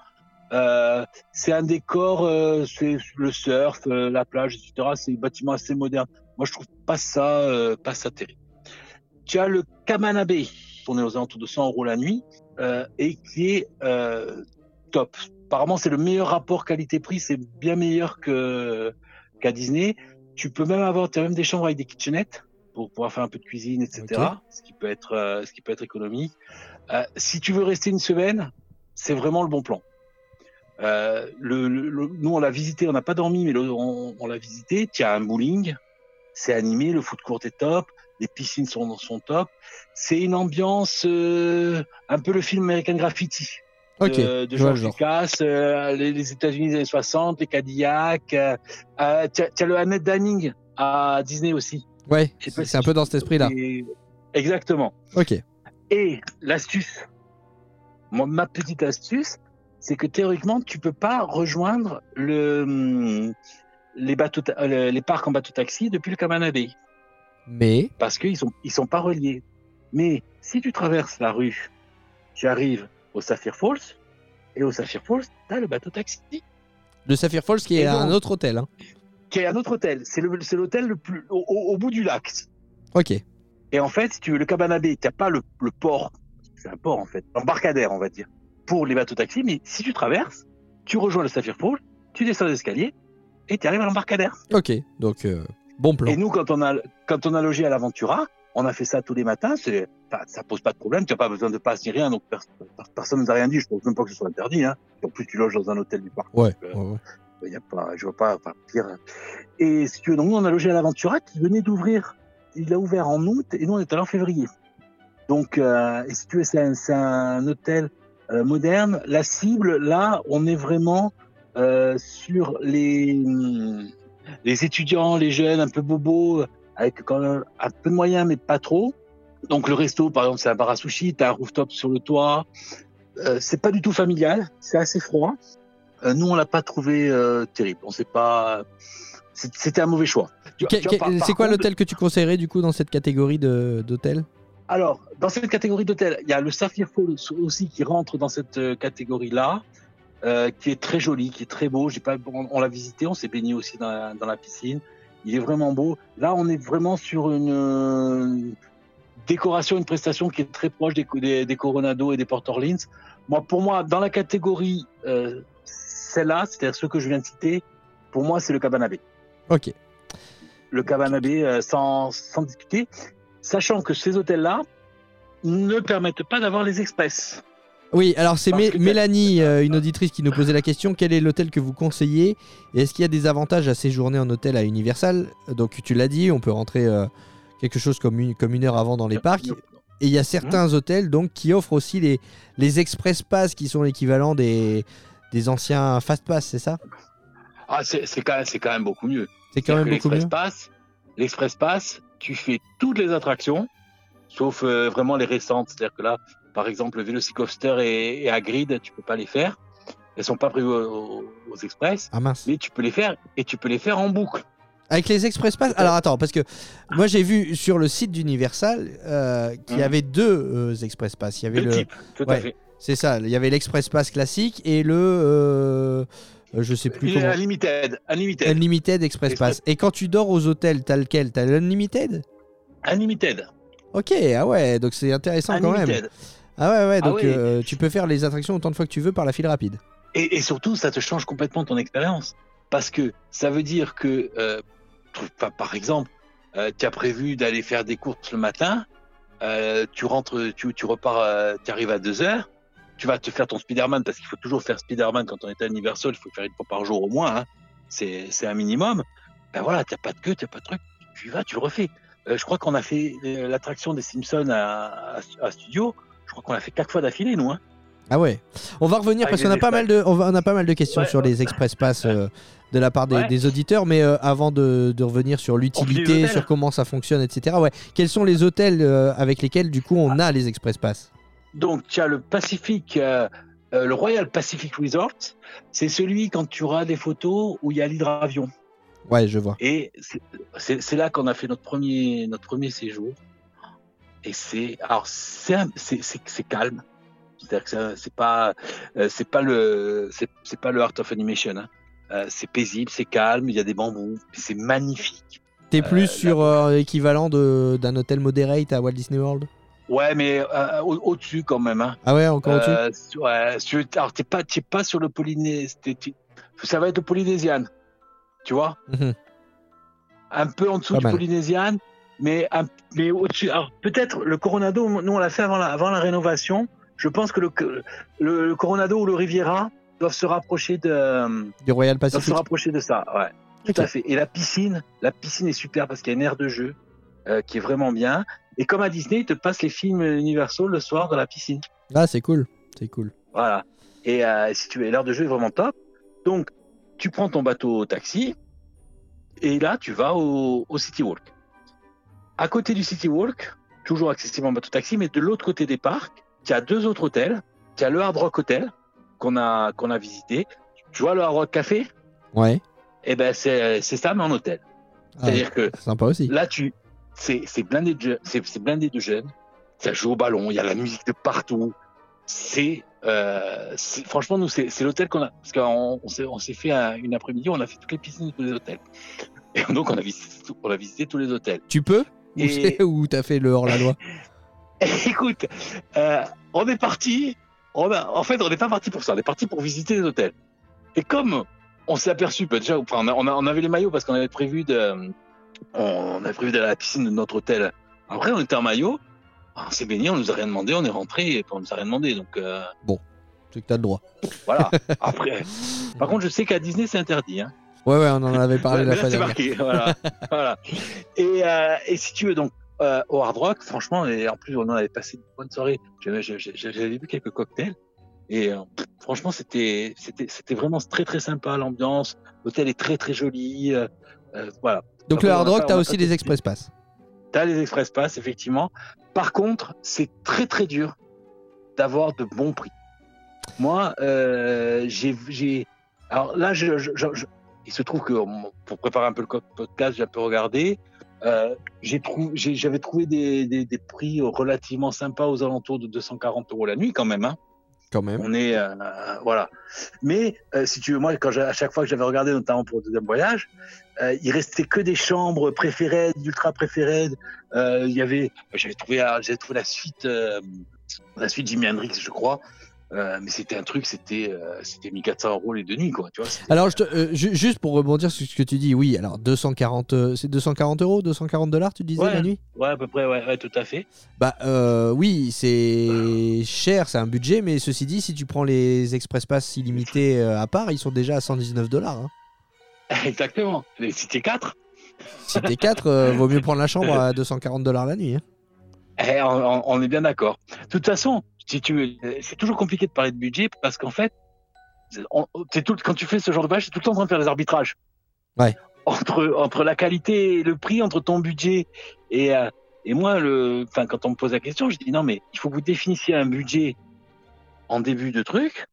Euh, c'est un décor, euh, c'est le surf, euh, la plage, etc. C'est un bâtiment assez moderne. Moi, je trouve pas ça, pas ça terrible. Tu as le Kamana Bay, on est aux alentours de 100 euros la nuit, euh, et qui est euh, top. Apparemment, c'est le meilleur rapport qualité-prix. C'est bien meilleur que qu'à Disney. Tu peux même avoir, tu as même des chambres avec des kitchenettes pour pouvoir faire un peu de cuisine, etc. Ce qui peut être, euh, ce qui peut être économique. Euh, si tu veux rester une semaine, c'est vraiment le bon plan. Euh, le, le- le- nous, on l'a visité, on n'a pas dormi, mais on l'a visité. Tu as un bowling, c'est animé, le foot court est top, les piscines sont, sont top. C'est une ambiance euh, un peu le film American Graffiti de, George. Lucas, euh, les, les États-Unis des années 60, les Cadillacs. Euh, euh, tu as, le Annette Danning à Disney aussi. Ouais, c'est si un peu dans cet esprit-là. Exactement. Ok. Et l'astuce, ma petite astuce, c'est que théoriquement, tu peux pas rejoindre le, hum, les, bateaux, ta- les parcs en bateau taxi depuis le Kamana Bay Mais. parce qu'ils sont, ils sont pas reliés. Mais si tu traverses la rue, tu arrives au Sapphire Falls, et au Sapphire Falls, tu as le bateau taxi, Le Sapphire Falls qui est donc- un autre hôtel. Hein. qui est un autre hôtel. C'est l'hôtel le plus au, au- au bout du lac. Ok. Et en fait, si tu veux le Cabana Bay, t'as pas le, le port. C'est un port en fait, embarcadère on va dire, pour les bateaux taxis. Mais si tu traverses, tu rejoins le Sapphire Falls, tu descends l'escalier et tu arrives à l'embarcadère. Ok. Donc, euh, bon plan. Et nous, quand on a quand on a logé à l'Aventura, on a fait ça tous les matins. Ça pose pas de problème. Tu n'as pas besoin de passe ni rien. Donc pers- pers- personne nous a rien dit. Je pense même pas que ce soit interdit. Hein. En plus, tu loges dans un hôtel du parc. Ouais. Euh, ouais, ouais. il y a pas, je vois pas, enfin, pire. Et si tu veux, donc nous, on a logé à l'Aventura qui venait d'ouvrir. Il a ouvert en août et nous, on est allé en février. Donc, euh, et si tu veux, c'est un, un hôtel euh, moderne. La cible, là, on est vraiment euh, sur les, hum, les étudiants, les jeunes, un peu bobos, avec quand même un peu de moyens, mais pas trop. Donc, le resto, par exemple, c'est un bar à sushi, t'as un rooftop sur le toit. Euh, c'est pas du tout familial, c'est assez froid. Euh, nous, on l'a pas trouvé euh, terrible. On sait pas. C'était un mauvais choix. C'est quoi contre- l'hôtel que tu conseillerais du coup dans cette catégorie d'hôtel? Alors, dans cette catégorie d'hôtel, il y a le Sapphire Falls aussi qui rentre dans cette catégorie-là, euh, qui est très joli, qui est très beau. J'ai pas, on, on l'a visité, on s'est baigné aussi dans la, dans la piscine. Il est vraiment beau. Là, on est vraiment sur une euh, décoration, une prestation qui est très proche des, des, des Coronado et des Port Orleans. Moi, pour moi, dans la catégorie euh, celle-là, c'est-à-dire ceux que je viens de citer, pour moi, c'est le Cabana Bay. Ok. Le Cabana Bay, euh, sans, sans discuter, sachant que ces hôtels-là ne permettent pas d'avoir les express. Oui, alors c'est Mé- Mélanie, euh, une auditrice, qui nous posait la question quel est l'hôtel que vous conseillez Et est-ce qu'il y a des avantages à séjourner en hôtel à Universal? Donc tu l'as dit, on peut rentrer euh, quelque chose comme une, comme une heure avant dans les parcs. Et il y a certains hôtels donc qui offrent aussi les, les Express Pass qui sont l'équivalent des, des anciens Fast Pass, c'est ça? Ah, c'est quand, même- c'est quand même beaucoup mieux. C'est quand même beaucoup mieux. l'Express Pass, l'Express Pass, tu fais toutes les attractions, sauf euh, vraiment les récentes. C'est-à-dire que là, par exemple, le Velocicoaster et, et Hagrid, tu peux pas les faire. Elles sont pas prévues aux, aux Express, Ah mince. mais tu peux les faire et tu peux les faire en boucle. Avec les Express Pass Alors attends, parce que moi j'ai vu sur le site d'Universal euh, qu'il y Mhm. avait deux euh, Express Pass. Il y avait Deux le, types, tout ouais. à fait. C'est ça, il y avait l'Express Pass classique et le. euh, je sais plus comment. Unlimited, Unlimited, Unlimited Express Express. Pass. Et quand tu dors aux hôtels, t'as lequel T'as l'Unlimited? Unlimited, Ok, ah ouais, donc c'est intéressant quand même. Ah ouais, ouais, Ah donc ouais. euh, tu peux faire les attractions autant de fois que tu veux par la file rapide. Et, et surtout, ça te change complètement ton expérience. Parce que ça veut dire que, euh, par- exemple, euh, tu as prévu d'aller faire des courses le matin, euh, tu rentres, tu, tu repars, tu arrives à 2 heures, tu vas te faire ton Spider-Man, parce qu'il faut toujours faire Spider-Man quand on est à Universal, il faut le faire une fois par jour au moins, hein. c'est c'est un minimum. Ben voilà, tu pas de queue, tu pas de truc, tu y vas, tu le refais. Euh, je crois qu'on a fait l'attraction des Simpsons à, à, à Studio, je crois qu'on l'a fait quatre fois d'affilée, nous. Hein. Ah ouais. On va revenir Avec parce qu'on a pas mal de, on, va- on a pas mal de questions Ouais, sur les Express Pass euh, de la part des, Ouais. des auditeurs, mais euh, avant de, de revenir sur l'utilité, sur comment ça fonctionne, etc. Ouais. Quels sont les hôtels euh, avec lesquels du coup on a les Express Pass? Donc, tu as le Pacific, le Royal Pacific Resort. C'est celui quand tu auras des photos où il y a l'hydravion. Ouais, je vois. Et c'est- là qu'on a fait notre premier, notre premier séjour. Et c'est, alors c'est, calme. C'est-à-dire que c'est pas, euh, c'est pas le, c'est, pas le Art of Animation. hein. Euh, c'est paisible, c'est calme, il y a des bambous, c'est magnifique. T'es plus Euh, sur euh, d'un hôtel moderate à Walt Disney World? Ouais, mais au- au-dessus quand même. Hein. Ah ouais, encore au-dessus? Ouais, sur- alors t'es pas, t'es pas sur le Polynésien, ça va être le Polynésien, tu vois, Mhm. un peu en dessous Pas du mal. Polynésien, mais, mais au-dessus. Alors peut-être le Coronado, nous on l'a fait avant la, avant la rénovation. Je pense que le, le, le Coronado ou le Riviera doivent se rapprocher de, Du Royal doivent se Pacific. rapprocher de ça. Ouais, tout à fait. Et la piscine, la piscine est super parce qu'il y a une aire de jeu euh, qui est vraiment bien. Et comme à Disney, ils te passent les films Universal le soir dans la piscine. Ah, c'est cool. C'est cool. Voilà. Et euh, si tu veux, l'heure de jeu est vraiment top. Donc, tu prends ton bateau taxi et là, tu vas au, au City Walk. À côté du City Walk, toujours accessible en bateau taxi, mais de l'autre côté des parcs, tu as deux autres hôtels. Tu as le Hard Rock Hotel qu'on a, qu'on a visité. Tu vois le Hard Rock Café? Ouais. Eh ben, c'est ça, mais en hôtel. Ah, C'est-à-dire que sympa aussi. Là, tu, c'est, blindé de, blindé de jeunes. Ça joue au ballon, il y a la musique de partout. C'est, euh, franchement, nous, c'est, l'hôtel qu'on a, parce qu'on on s'est, fait un- une après-midi, on a fait toutes les piscines de tous les hôtels. Et donc, on a visité, on a visité tous les hôtels. Tu peux? Et- Ou t'as fait le hors-la-loi Écoute, euh, on est parti, on a, en fait, on n'est pas parti pour ça, on est parti pour visiter les hôtels. Et comme on s'est aperçu, bah, déjà, enfin, on, a- avait les maillots parce qu'on avait prévu de, on avait prévu d'aller à la piscine de notre hôtel. Après, on était en maillot, on s'est baigné, on nous a rien demandé, on est rentré et on nous a rien demandé. Donc euh, C'est que t'as le droit. voilà. Après, par contre, je sais qu'à Disney c'est interdit. Hein. Ouais, ouais, on en avait parlé Ouais, la fois dernière. marqué. Voilà. voilà. Et, euh, et si tu veux, donc, euh, au Hard Rock, franchement, et en plus, on en avait passé une bonne soirée. J'avais, bu quelques cocktails. Et euh, franchement, c'était, c'était, c'était vraiment très, très sympa, l'ambiance. L'hôtel est très, très joli. voilà. Donc Après, le Hard Rock, pas- t'as on a aussi les tout Express Pass. T'as les Express Pass, effectivement. Par contre, c'est très très dur d'avoir de bons prix. Moi, j'ai, alors là, je, je- je- je- il se trouve que pour préparer un peu le podcast, j'ai un peu regardé. Euh, j'avais trouvé des, des, des prix relativement sympas aux alentours de 240 euros la nuit quand même. Hein. Quand même. On est euh, voilà. Mais euh, si tu veux, moi, quand à chaque fois que j'avais regardé, notamment pour le deuxième voyage, il restait que des chambres préférées, ultra préférées. Il y avait, j'avais trouvé, trouvé la suite, la suite Jimi Hendrix, je crois. Euh, mais c'était un truc, c'était, euh, c'était 1400 euros les deux nuits, quoi. Tu vois. Alors, je te- euh, ju- juste pour rebondir sur ce que tu dis, oui, alors 240, euh, c'est 240 euros, 240 dollars, tu disais Ouais. la nuit Ouais, à peu près, ouais, ouais, tout à fait. Bah oui, c'est cher, c'est un budget, mais ceci dit, si tu prends les Express Pass illimités à part, ils sont déjà à 119 dollars. hein. Exactement. Les Cité 4. Si t'es 4, vaut mieux prendre la chambre à 240 dollars la nuit. hein. Eh, on est bien d'accord. De toute façon, si tu veux, c'est toujours compliqué de parler de budget parce qu'en fait, on- tout, quand tu fais ce genre de voyage, c'est tout le temps en train de faire des arbitrages. Ouais. Entre, entre la qualité et le prix, entre ton budget et, euh, et moi, le, enfin, quand on me pose la question, je dis non, mais il faut que vous définissiez un budget en début de truc.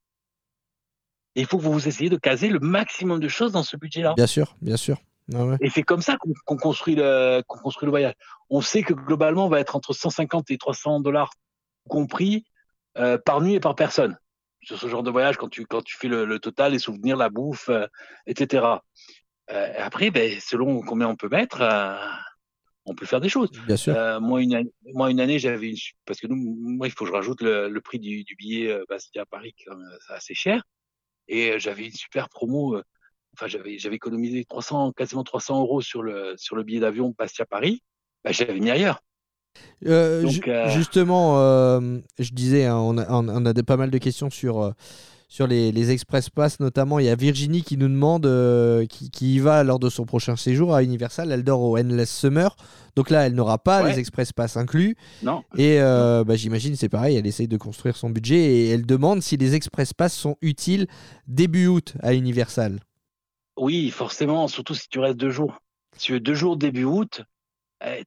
Et il faut que vous vous essayiez de caser le maximum de choses dans ce budget-là. Bien sûr, bien sûr. Ouais. Et c'est comme ça qu'on construit le qu'on construit le voyage. On sait que globalement, on va être entre 150 et 300 dollars compris euh, par nuit et par personne sur ce genre de voyage quand tu quand tu fais le, le total, les souvenirs, la bouffe, euh, etc. Euh, après, ben, selon combien on peut mettre, euh, on peut faire des choses. Bien sûr. Euh, moi, une année, moi, une année, j'avais une, parce que nous, moi, il faut que je rajoute le, le prix du, du billet euh, Bastia à Paris, qui est quand même assez cher. Et j'avais une super promo. euh, enfin, j'avais, j'avais économisé 300, quasiment 300 euros sur le, sur le billet d'avion Bastia Paris. Bah, j'avais mis ailleurs. Euh, Donc, euh, Justement, euh, je disais, hein, on, a, on a des- pas mal de questions sur, sur les, les Express Pass notamment. Il y a Virginie qui nous demande, qui, qui y va lors de son prochain séjour à Universal. Elle dort au Endless Summer. Donc là, elle n'aura pas Ouais. les Express Pass inclus. Non. Et bah, j'imagine c'est pareil, elle essaye de construire son budget et elle demande si les Express Pass sont utiles début août à Universal. Oui, forcément, surtout si tu restes deux jours. Si tu veux deux jours début août,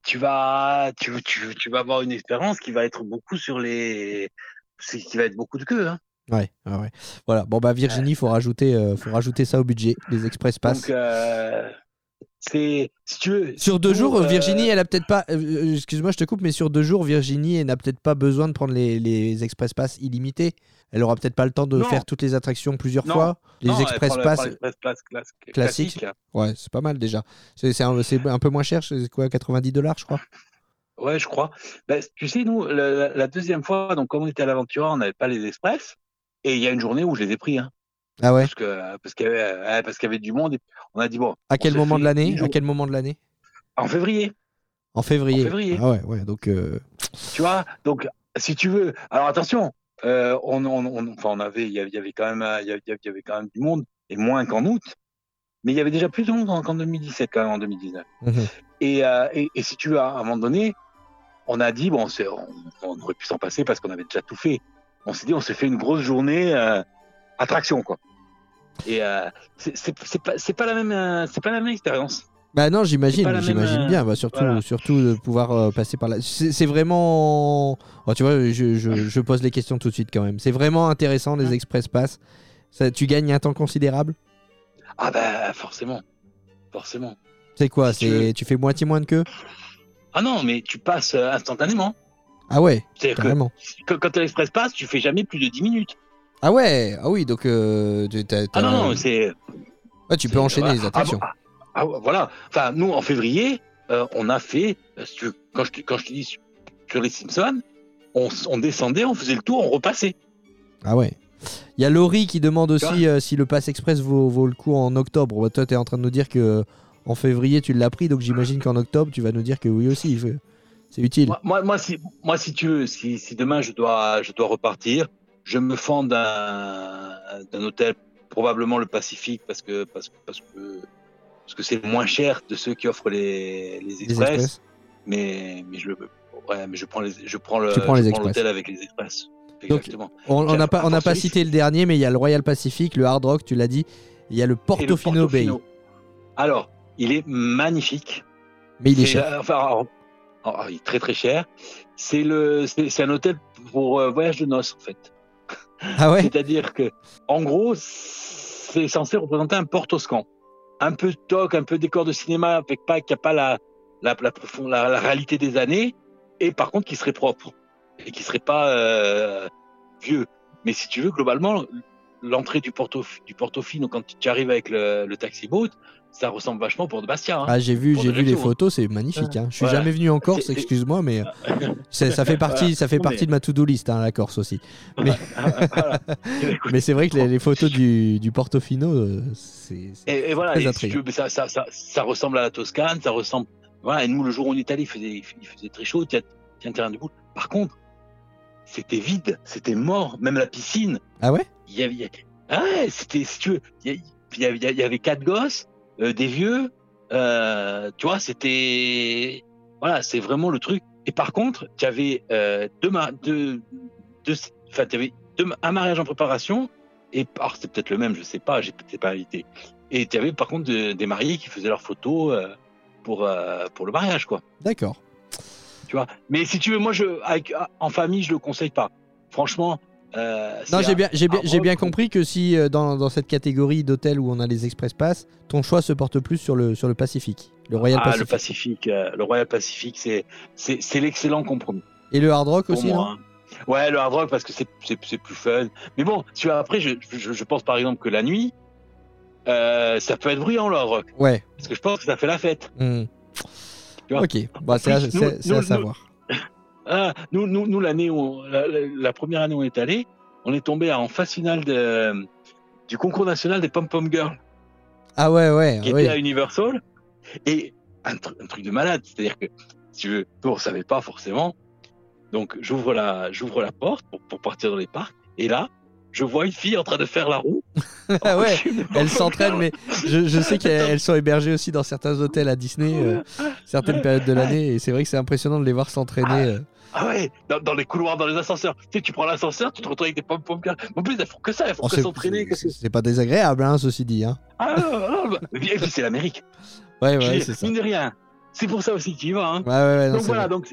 tu vas, tu, tu, tu vas avoir une expérience qui va être beaucoup sur les, qui va être beaucoup de queue. Hein. Ouais, ouais, ouais. Voilà. Bon bah Virginie, faut rajouter, euh, faut rajouter ça au budget, les Express Pass. Donc, euh, c'est, si tu veux. Sur deux jours, euh, Virginie, elle a peut-être pas. euh, euh, Excuse-moi, je te coupe, mais sur deux jours, Virginie, elle n'a peut-être pas besoin de prendre les, les Express Pass illimités. Elle aura peut-être pas le temps de Non. faire toutes les attractions plusieurs Non. fois. Les non, Express le- Pass, prend l'Express Pass class- classique. classique. ouais, c'est pas mal déjà. C'est un, peu moins cher, c'est quoi, 90 dollars, je crois? Ouais, je crois. Ben, tu sais, nous, la deuxième fois, donc comme on était à l'Aventura, on n'avait pas les express. Et il y a une journée où je les ai pris, hein, Ah ouais. parce que parce qu'il y avait, euh, parce qu'il y avait du monde. Et on a dit bon. À quel moment de l'année À quel moment de l'année En février. En février. En février. Ah ouais, ouais. Donc euh, Tu vois, donc si tu veux, alors attention, euh, on, on, on- enfin, on avait, il y avait, quand même, il y avait, il y avait quand même du monde et moins qu'en août, mais il y avait déjà plus de monde qu'en 2017 quand même en 2019. mhm. Et, euh, et, et si tu veux, à un moment donné, on a dit bon, on, on aurait pu s'en passer parce qu'on avait déjà tout fait. On s'est dit, on s'est fait une grosse journée euh, attraction quoi. Et euh, c'est c'est c'est pas, c'est pas la même, euh, c'est pas la même expérience. Bah non, j'imagine, j'imagine euh, bien. Bah, surtout, voilà. surtout de pouvoir euh, passer par là. C'est vraiment. Oh, tu vois, je, je- je pose les questions tout de suite quand même. C'est vraiment intéressant les Express Pass. Ça, tu gagnes un temps considérable? Ah bah forcément, forcément. C'est quoi Si tu C'est veux. tu fais moitié moins de queue? Ah non, mais tu passes instantanément. Ah ouais, C'est-à-dire que quand tu l'express passe, tu fais jamais plus de 10 minutes. Ah ouais, ah oui, donc euh, tu- t'as- Ah non, non, c'est. Ouais, tu peux c'est- enchaîner voilà. les attractions. Ah, ah, ah, voilà. Enfin, nous, en février, euh, on a fait, euh, si tu veux, quand, je, te- quand je te dis sur- sur les Simpsons, on, s- on descendait, on faisait le tour, on repassait. Ah ouais. Il y a Laurie qui demande aussi euh, si le Pass Express vaut, vaut le coup en octobre. Bah, toi, tu es en train de nous dire que en février, tu l'as pris, donc j'imagine qu'en octobre, tu vas nous dire que oui aussi. il C'est utile. Moi, moi, moi, si, moi, si tu veux, si, si demain je dois, je dois repartir, je me fends d'un hôtel, probablement le Pacifique, parce que parce parce que parce que c'est le moins cher de ceux qui offrent les, les Les express. Mais mais je ouais, mais je prends les je prends le l'hôtel avec les express. Donc. On n'a pas, on n'a pas cité le dernier, mais il y a le Royal Pacific, le Hard Rock, tu l'as dit. Il y a le Portofino Bay. Alors, il est magnifique. Mais il est cher. enfin, alors, alors, il est très très cher. C'est le, c'est c'est un hôtel pour euh, voyage de noces en fait. Ah ouais C'est-à-dire que, en gros, c'est censé représenter un Port-Toscan. Un peu toc, un peu décor de cinéma, avec pas, qui a pas la, la, la, la, réalité des années, et par contre qui serait propre. Et qui serait pas euh, vieux. Mais si tu veux, globalement, l'entrée du Porto, du quand tu arrives avec le, le taxi boat, ça ressemble vachement au Port de Bastia. hein. Ah, j'ai vu, Pour j'ai vu les photos, c'est magnifique. hein. Je suis Voilà. jamais venu en Corse, excuse-moi, mais ça fait partie, Voilà. ça fait partie mais- de ma to-do list, hein, la Corse aussi. Mais, Voilà. mais c'est vrai que les, les photos du, du Portofino, euh, c'est. Et, et voilà, Très et si intriguant. tu veux, mais ça, ça, ça, ça ressemble à la Toscane, ça ressemble. Voilà, et nous, le jour où on est allé, il faisait, il faisait très chaud, tiens, tiens, terrain de boule. Par contre, c'était vide, c'était mort, même la piscine. Ah ouais? Il y avait, il y a- ah ouais, c'était, si tu veux, il y avait, il y avait quatre gosses, euh, des vieux, euh, tu vois, c'était, voilà, c'est vraiment le truc. Et par contre, tu avais deux, ma- deux, deux, enfin, tu avais deux, un mariage en préparation, et alors c'est peut-être le même, je sais pas, j'ai peut-être pas invité. Et tu avais par contre de- des mariés qui faisaient leurs photos euh, pour, pour le mariage, quoi. D'accord. Tu vois. Mais si tu veux, moi, je, avec, en famille, je le conseille pas. Franchement. Euh, Non, j'ai bien, j'ai bien, un j'ai bien rock- compris que si euh, dans, dans cette catégorie d'hôtels où on a les Express Pass, ton choix se porte plus sur le, sur le Pacifique, le Royal Ah, le Pacific. Pacifique, euh, le Royal Pacific, c'est c'est c'est l'excellent compromis Et le Hard Rock pour aussi, moi. non? hein. Ouais, le hard rock parce que c'est plus fun. Mais bon, tu vois, après, je, je, je pense par exemple que la nuit, euh, ça peut être bruyant le hard rock Ouais. parce que je pense que ça fait la fête. hmm. Ok, bah, c'est à, nous- nous- savoir. Ah, nous, nous, nous l'année la, la- première année où on est allé, on est tombé en phase finale de, du concours national des Pom Pom Girls. Ah ouais, ouais. qui oui. était à Universal. Et un, tru- un truc de malade, c'est-à-dire que, si tu veux, nous on savait pas forcément. Donc j'ouvre la, j'ouvre la porte pour, pour partir dans les parcs. Et là, je vois une fille en train de faire la roue. Ah ouais, s'entraînent, compte. mais je, je sais qu'elles sont hébergées aussi dans certains hôtels à Disney, euh, certaines périodes de l'année, et c'est vrai que c'est impressionnant de les voir s'entraîner. euh. Ah ouais, dans, dans les couloirs, dans les ascenseurs. Tu sais, tu prends l'ascenseur, tu te retrouves avec des pommes pommes. En plus, elles font que ça, elles font Oh, que s'entraîner. c'est pas désagréable, hein, ceci dit. Hein. Ah, bah, et puis, c'est l'Amérique. Ouais, ouais, c'est ça. Mine de rien. C'est pour ça aussi tu y. Hein. Ouais, ouais, ouais, non, donc voilà, donc,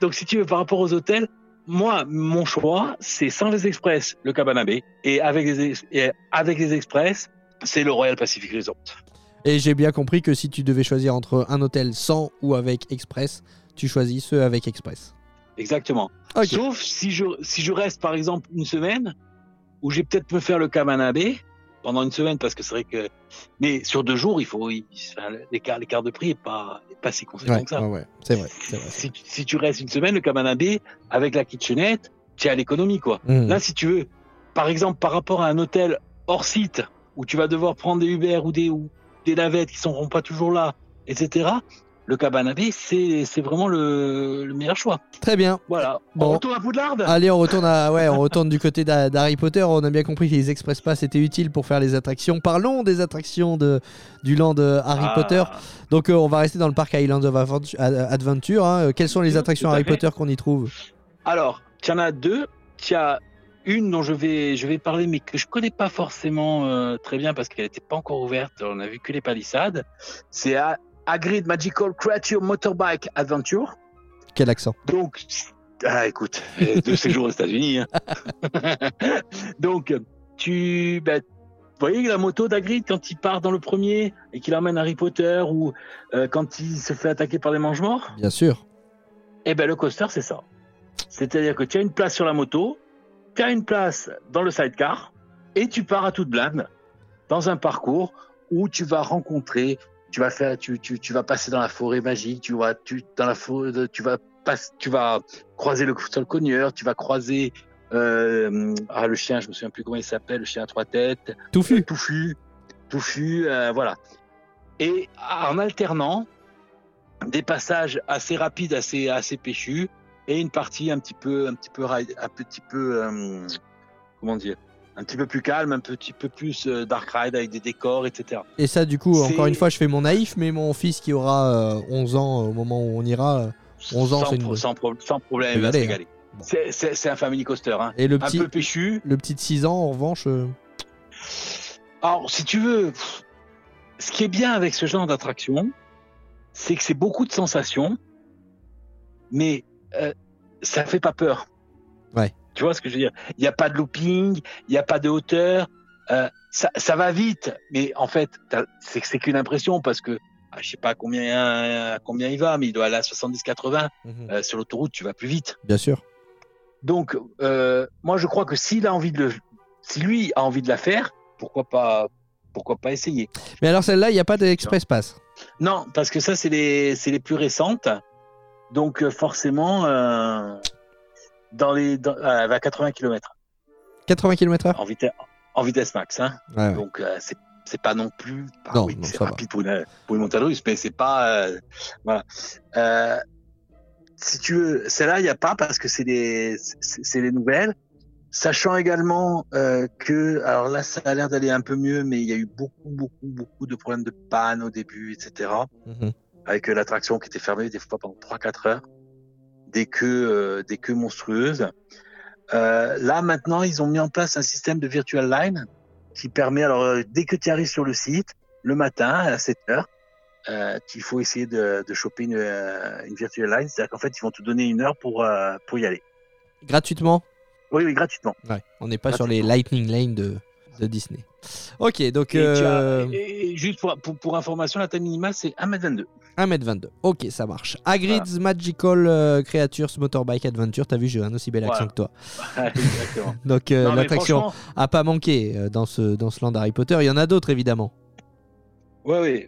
donc si tu veux, par rapport aux hôtels, moi, mon choix, c'est sans les express, le Cabana Bay, et avec les, et avec les express, c'est le Royal Pacific Resort. Et j'ai bien compris que si tu devais choisir entre un hôtel sans ou avec Express, tu choisis ceux avec Express. Exactement. Sauf si je, si je reste, par exemple, une semaine, où j'ai peut-être me faire le Cabana Bay pendant une semaine, parce que c'est vrai que. Mais sur deux jours, il faut. enfin, L'écart l'écart de prix n'est pas, est pas si conséquent Ouais, que ça. ouais, ouais, c'est vrai. c'est vrai. Si, si tu restes une semaine, le Cabana Bay, avec la kitchenette, tu es à l'économie, quoi. Mhm. Là, si tu veux, par exemple, par rapport à un hôtel hors site, où tu vas devoir prendre des Uber ou des, ou des navettes qui ne seront pas toujours là, etc., le Cabana Bay, c'est vraiment le, le meilleur choix. Très bien. Voilà. Bon. On retourne à Poudlard? Allez, on retourne, à, ouais, on retourne du côté d'Ha- d'Harry Potter. On a bien compris que les Express Pass étaient utiles pour faire les attractions. Parlons des attractions de, du land Harry Ah. Potter. Donc, euh, on va rester dans le parc Islands of Adventure. Hein. Euh, Quelles sont les attractions à Harry. Potter qu'on y trouve? Alors, tu en as deux. Tu as une dont je vais, je vais parler, mais que je connais pas forcément euh, très bien parce qu'elle n'était pas encore ouverte. On a vu que les palissades. C'est A- Hagrid Magical Creature Motorbike Adventure. Quel accent Donc, ah, écoute, euh, deux séjours aux États-Unis. hein. Donc, tu, bah, vous voyez la moto d'Hagrid quand il part dans le premier et qu'il emmène Harry Potter ou euh, quand il se fait attaquer par les mange-morts? Bien sûr. Eh ben, le coaster, c'est ça. C'est-à-dire que tu as une place sur la moto, tu as une place dans le sidecar et tu pars à toute blinde dans un parcours où tu vas rencontrer, tu vas faire, tu, tu, tu vas passer dans la forêt magique, tu vas, tu, dans la forêt, tu vas passer, tu vas croiser le sol cogneur, tu vas croiser, euh, ah, le chien, je me souviens plus comment il s'appelle, le chien à trois têtes, Touffu. touffu, touffu, euh, voilà. Et en alternant des passages assez rapides, assez assez péchus, et une partie un petit peu, un petit peu, un petit peu, euh, comment dire, un petit peu plus calme, un petit peu plus euh, dark ride avec des décors, etc. Et ça, du coup, encore une fois, je fais mon naïf, mais mon fils qui aura euh, 11 ans euh, au moment où on ira. euh, 11 ans, c'est une sans, pro- sans problème, il va se hein. régaler. Bon. C'est- un family coaster, hein. Et le un petit, peu péchu. le petit de 6 ans, en revanche. euh, Alors, si tu veux, ce qui est bien avec ce genre d'attraction, c'est que c'est beaucoup de sensations, mais euh, ça fait pas peur. Ouais. Tu vois ce que je veux dire? Il n'y a pas de looping, il n'y a pas de hauteur. euh, ça, ça va vite, mais en fait, c'est qu'une impression parce que ah, je sais pas combien à combien il va, mais il doit aller à 70-80. mhm, Euh, sur l'autoroute, tu vas plus vite. Bien sûr. Donc, euh, moi, je crois que s'il a envie de le, si lui a envie de la faire, pourquoi pas, pourquoi pas essayer Mais alors, celle-là, il n'y a pas d'Express Pass. Non, parce que ça, c'est les, c'est les plus récentes. Donc, euh, forcément, euh, dans les, dans, à 80 km 80 km/h en vitesse, en vitesse max. Hein. Ouais, ouais. Donc, euh, c'est, c'est pas non plus, bah oui, c'est va. rapide pour une, pour une montagne russe, mais c'est pas, euh, voilà. Euh, si tu veux, celle-là, il n'y a pas parce que c'est les nouvelles. Sachant également euh, que, alors là, ça a l'air d'aller un peu mieux, mais il y a eu beaucoup, beaucoup, beaucoup de problèmes de panne au début, etc Mhm. avec euh, l'attraction qui était fermée des fois pendant 3-4 heures, des queues, euh, des queues monstrueuses. Euh, là maintenant, ils ont mis en place un système de virtual line qui permet, alors euh, dès que tu arrives sur le site, le matin à 7 heures, euh, qu'il faut essayer de, de choper une, euh, une virtual line, c'est-à-dire qu'en fait ils vont te donner une heure pour euh, pour y aller. Gratuitement? Oui, oui, gratuitement. Ouais. On n'est pas sur les Lightning Lane de, de Disney. Ok, donc Et, tu as- euh, et- et juste pour, pour, pour information, la taille minimale c'est 1m22. 1m22. Ok, ça marche. Hagrid's Magical euh, Creatures Motorbike Adventure. T'as vu, j'ai un aussi bel accent que toi. Exactement. Donc euh, l'attraction franchement, a pas manqué dans ce, dans ce land Harry Potter. Il y en a d'autres évidemment. Ouais, oui,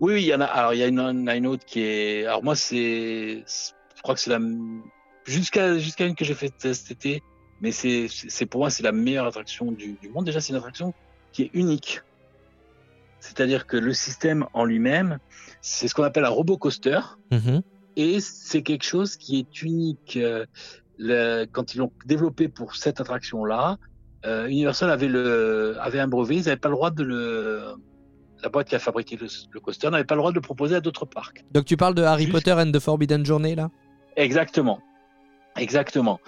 oui, oui, il y en a. Alors, il y a a une autre qui est. Alors, moi, c'est. Je crois que c'est la. Jusqu'à jusqu'à une que j'ai faite cet été, mais c'est pour moi, c'est la meilleure attraction du, du monde. Déjà, c'est une attraction qui est unique. C'est-à-dire que le système en lui-même, c'est ce qu'on appelle un robot coaster. Mhm. Et c'est quelque chose qui est unique. euh, le- quand ils l'ont développé pour cette attraction-là, euh, Universal avait, le, avait un brevet, ils n'avaient pas le droit de le. La boîte qui a fabriqué le, le coaster n'avait pas le droit de le proposer à d'autres parcs. Donc tu parles de Harry Juste- Potter and the Forbidden Journey là? Exactement. Exactement.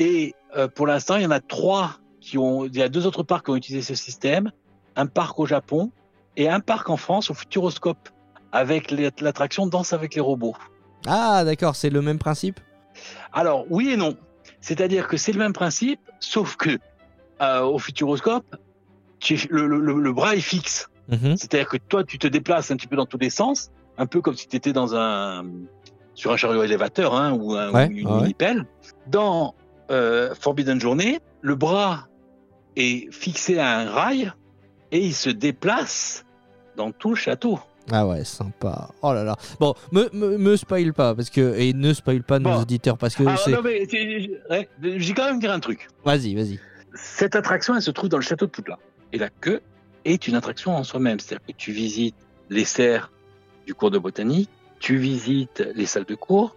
Et euh, pour l'instant, il y en a trois qui ont. Il y a deux autres parcs qui ont utilisé ce système. Un parc au Japon et un parc en France au Futuroscope avec l'attraction Danse avec les robots. Ah d'accord, c'est le même principe? Alors, oui et non. C'est-à-dire que c'est le même principe, sauf que euh, au Futuroscope, tu- le, le- le- le bras est fixe. Mhm. C'est-à-dire que toi, tu te déplaces un petit peu dans tous les sens, un peu comme si tu étais dans un sur un chariot élévateur hein, ou, un- Ouais, ou une ouais. mini-pelle. Dans euh, Forbidden Journey, le bras est fixé à un rail et il se déplace dans tout le château. Ah ouais, sympa. Oh là là. Bon, me, me, me spoil pas parce que et ne spoil pas nos Bon. auditeurs parce que Ah, c'est. non, mais j'ai quand même dire un truc. Vas-y, vas-y. Cette attraction, elle se trouve dans le château de Poudlard. Et la queue est une attraction en soi-même. C'est-à-dire que tu visites les serres du cours de botanique, tu visites les salles de cours,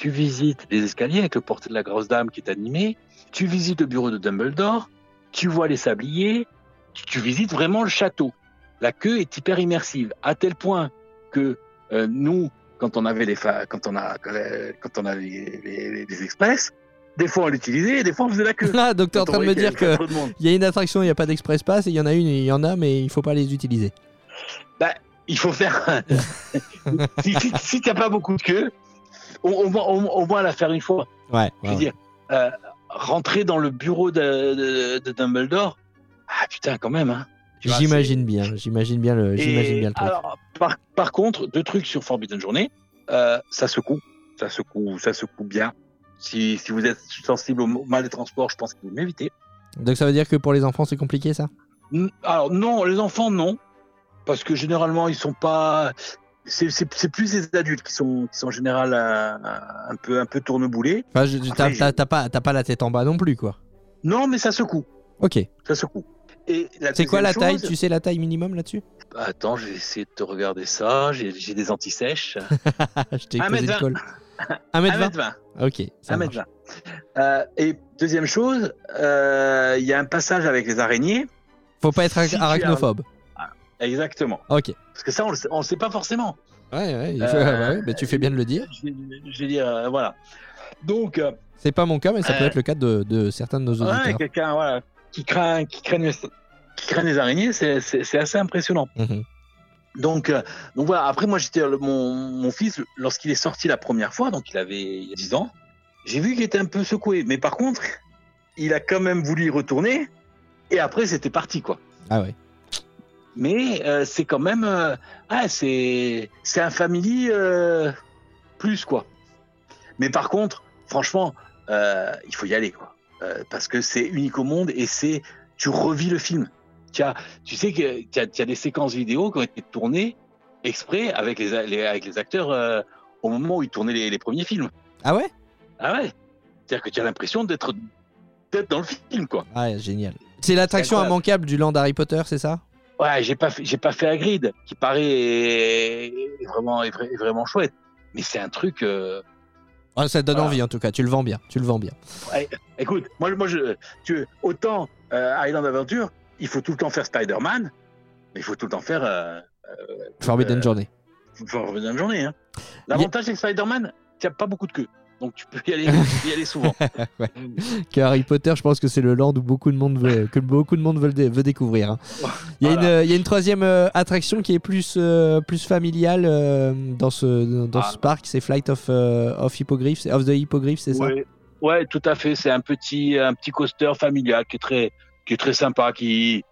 tu visites les escaliers avec le portrait de la grosse dame qui est animé, tu visites le bureau de Dumbledore, tu vois les sabliers, tu, tu visites vraiment le château. La queue est hyper immersive, à tel point que euh, nous, quand on avait les quand on a quand on avait les, les- les express, des fois on l'utilisait, et des fois on faisait la queue. Ah, donc t'es en train de me dire qu'il y avait que il y a une attraction, il n'y a pas d'express pass et il y en a une, il y en a, mais il faut pas les utiliser. il faut faire. si si, si t'as pas beaucoup de queue, au, au moins, au, au moins la faire une fois. Ouais. Je veux ouais, dire, euh, rentrer dans le bureau de, de, de Dumbledore, ah putain, quand même. Hein. J'imagine bien, j'imagine bien le, j'imagine bien le truc. alors, par, par contre, deux trucs sur Forbidden Journée, euh, ça secoue, ça secoue, ça secoue bien. Si, si vous êtes sensible au mal des transports, je pense qu'il faut m'éviter. Donc ça veut dire que pour les enfants c'est compliqué ça? Alors non, les enfants non, parce que généralement ils sont pas. C'est plus les adultes qui sont qui sont en général euh, un peu un peu tourneboulés. Enfin, t'as, pas, la tête en bas non plus quoi. Non, mais ça secoue, Ok. ça secoue. C'est quoi la taille? Tu sais la taille minimum là-dessus? Attends, je vais essayer de te regarder ça. J'ai j'ai des antisèches. Je t'ai Un posé mètre une colle. 1m20 1m20. Ok. Ça marche. 1m20. Euh, et deuxième chose, euh, il y a un passage avec les araignées. Faut pas être Si tu as- arachnophobe. Exactement. Ok. Parce que ça, on on le sait pas forcément. Ouais, ouais, il Euh, faut- ouais, ouais, mais tu fais bien de le dire. Je, vais- je vais dire, euh, voilà. Donc, euh, C'est pas mon cas, mais ça peut être le cas de, de certains de nos Ouais, auditeurs. quelqu'un voilà, qui craint, qui craint, les- qui craint les araignées, c'est assez impressionnant. Mhm. Donc, euh, donc voilà. Après, moi, j'étais mon, mon fils lorsqu'il est sorti la première fois, donc il avait il y a 10 ans. J'ai vu qu'il était un peu secoué, mais par contre, il a quand même voulu y retourner. Et après, c'était parti, quoi. Ah ouais. Mais euh, c'est quand même, euh, ah, c'est c'est un family euh, plus, quoi. Mais par contre, franchement, il faut y aller, quoi. Parce que c'est unique au monde et c'est, tu revis le film. Tu, as, tu sais que tu as, as des séquences vidéo qui ont été tournées exprès avec les, avec les acteurs au moment où ils tournaient les, les premiers films. Ah ouais? Ah ouais C'est-à-dire que tu as l'impression d'être dans le film, quoi. Ah, génial. C'est l'attraction immanquable du land Harry Potter, c'est ça? Ouais, j'ai pas fait, j'ai pas fait Hagrid, qui paraît est, est vraiment, est, vra- est vraiment chouette. Mais c'est un truc. euh, Ah, Ça te donne Voilà. envie en tout cas, tu le vends bien. Tu le vends bien. Écoute, moi, moi, je, tu, autant euh, Island Adventure, il faut tout le temps faire Spider-Man, mais il faut tout le temps faire euh, Forbidden Euh, Journey. Forbidden Journey. Hein. L'avantage c'est que Spider-Man, tu n'as pas beaucoup de queue, donc tu peux y aller, y aller souvent. Que Harry Potter, je pense que c'est le land où beaucoup de monde veut, que beaucoup de monde veut, découvrir. hein. Il y, a Voilà. une, il y a une troisième euh, attraction qui est plus, euh, plus familiale euh, dans ce, dans Ah. ce parc, c'est Flight of, of the Hippogriffs, c'est ça? Ouais, tout à fait. C'est un petit, un petit coaster familial qui est très, qui est très sympa. Qui,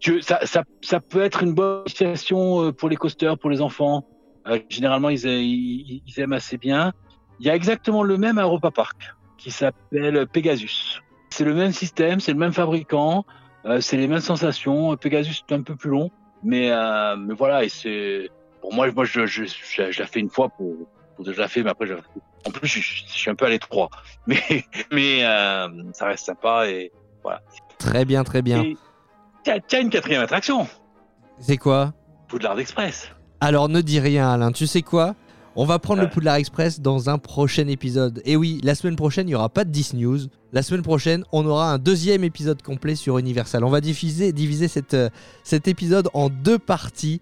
tu, ça, ça, ça peut être une bonne situation pour les coasters, pour les enfants. Généralement, ils, ils, ils aiment assez bien. Il y a exactement le même à Europa Park qui s'appelle Pegasus. C'est le même système, c'est le même fabricant, euh, c'est les mêmes sensations. Pegasus c'est un peu plus long, mais, euh, mais voilà. Et c'est pour moi, moi, je, je, je, je la fais une fois pour, pour déjà fait, mais après, je, en plus, je, suis un peu à l'étroit. Mais, mais euh, ça reste sympa et Très bien, très bien. t'as une quatrième attraction, C'est quoi? Poudlard Express. Alors ne dis rien, Alain. Tu sais quoi? On va prendre le. Poudlard Express dans un prochain épisode. Et oui, la semaine prochaine, il n'y aura pas de Disney News. La semaine prochaine, on aura un deuxième épisode complet sur Universal. On va diviser, diviser cette, euh, cet épisode en deux parties.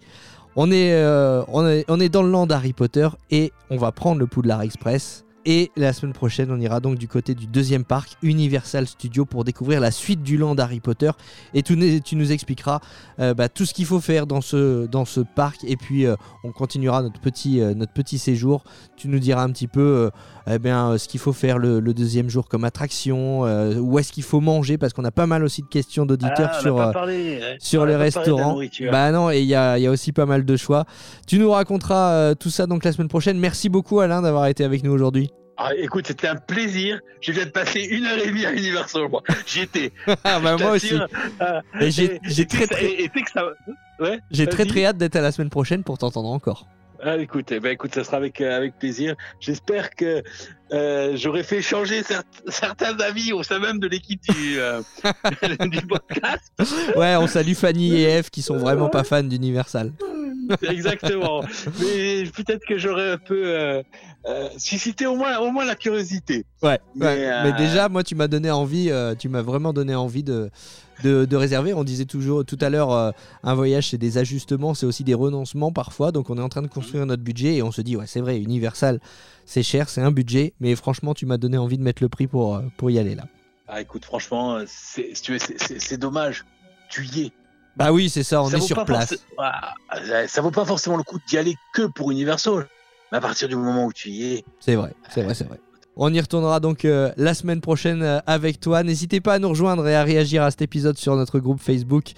On est, euh, on, est, on est dans le land d'Harry Potter et on va prendre le Poudlard Express. Et la semaine prochaine, on ira donc du côté du deuxième parc, Universal Studios, pour découvrir la suite du land Harry Potter. Et tu, nous- tu nous expliqueras euh, bah, tout ce qu'il faut faire dans ce, dans ce parc. Et puis, euh, on continuera notre petit, euh, notre petit séjour. Tu nous diras un petit peu eh bien, ce qu'il faut faire le, le deuxième jour comme attraction, où est-ce qu'il faut manger, parce qu'on a pas mal aussi de questions d'auditeurs Ah, sur, parlé, sur les restaurants. Bah non, et il y a, y a aussi pas mal de choix. Tu nous raconteras tout ça donc la semaine prochaine. Merci beaucoup Alain d'avoir été avec nous aujourd'hui. Ah, écoute, c'était un plaisir. Je viens de passer une heure et demie à Universal. moi. J'y étais. Ah bah moi aussi. Et j'ai très très, et- et tu sais que ça. Ouais. j'ai très vas-y. très hâte d'être à la semaine prochaine pour t'entendre encore. Ah, écoute, eh ben, écoute, ça sera avec, euh, avec plaisir. J'espère que euh, j'aurai fait changer cer- certains avis au sein même de l'équipe du, euh, du podcast. Ouais, on salue Fanny et Eve qui sont vraiment pas fans d'Universal. Exactement. Mais peut-être que j'aurais un peu euh, euh, suscité au moins, au moins la curiosité. Ouais, Mais, ouais. euh, mais déjà, moi, tu m'as donné envie, tu m'as vraiment donné envie de, de, de réserver. On disait toujours tout à l'heure, un voyage, c'est des ajustements, c'est aussi des renoncements parfois. Donc, on est en train de construire notre budget et on se dit, ouais, c'est vrai, Universal, c'est cher, c'est un budget. Mais franchement, tu m'as donné envie de mettre le prix pour, pour y aller là. Ah, écoute, franchement, c'est si tu veux, c'est- c'est c'est dommage. Tu y es. Bah oui, c'est ça, on Ça est sur place. forcé- Ah, euh, ça vaut pas forcément le coup d'y aller que pour Universal. Mais à partir du moment où tu y es, C'est vrai, c'est vrai, c'est vrai. On y retournera donc euh, la semaine prochaine euh, avec toi. N'hésitez pas à nous rejoindre et à réagir à cet épisode sur notre groupe Facebook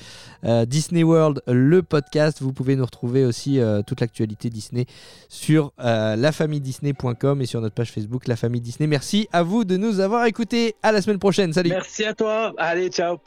euh, Disney World, le podcast. Vous pouvez nous retrouver aussi toute l'actualité Disney sur lafamidisney.com et sur notre page Facebook La Famille Disney. Merci à vous de nous avoir écoutés. À la semaine prochaine. Salut. merci à toi. Allez, ciao.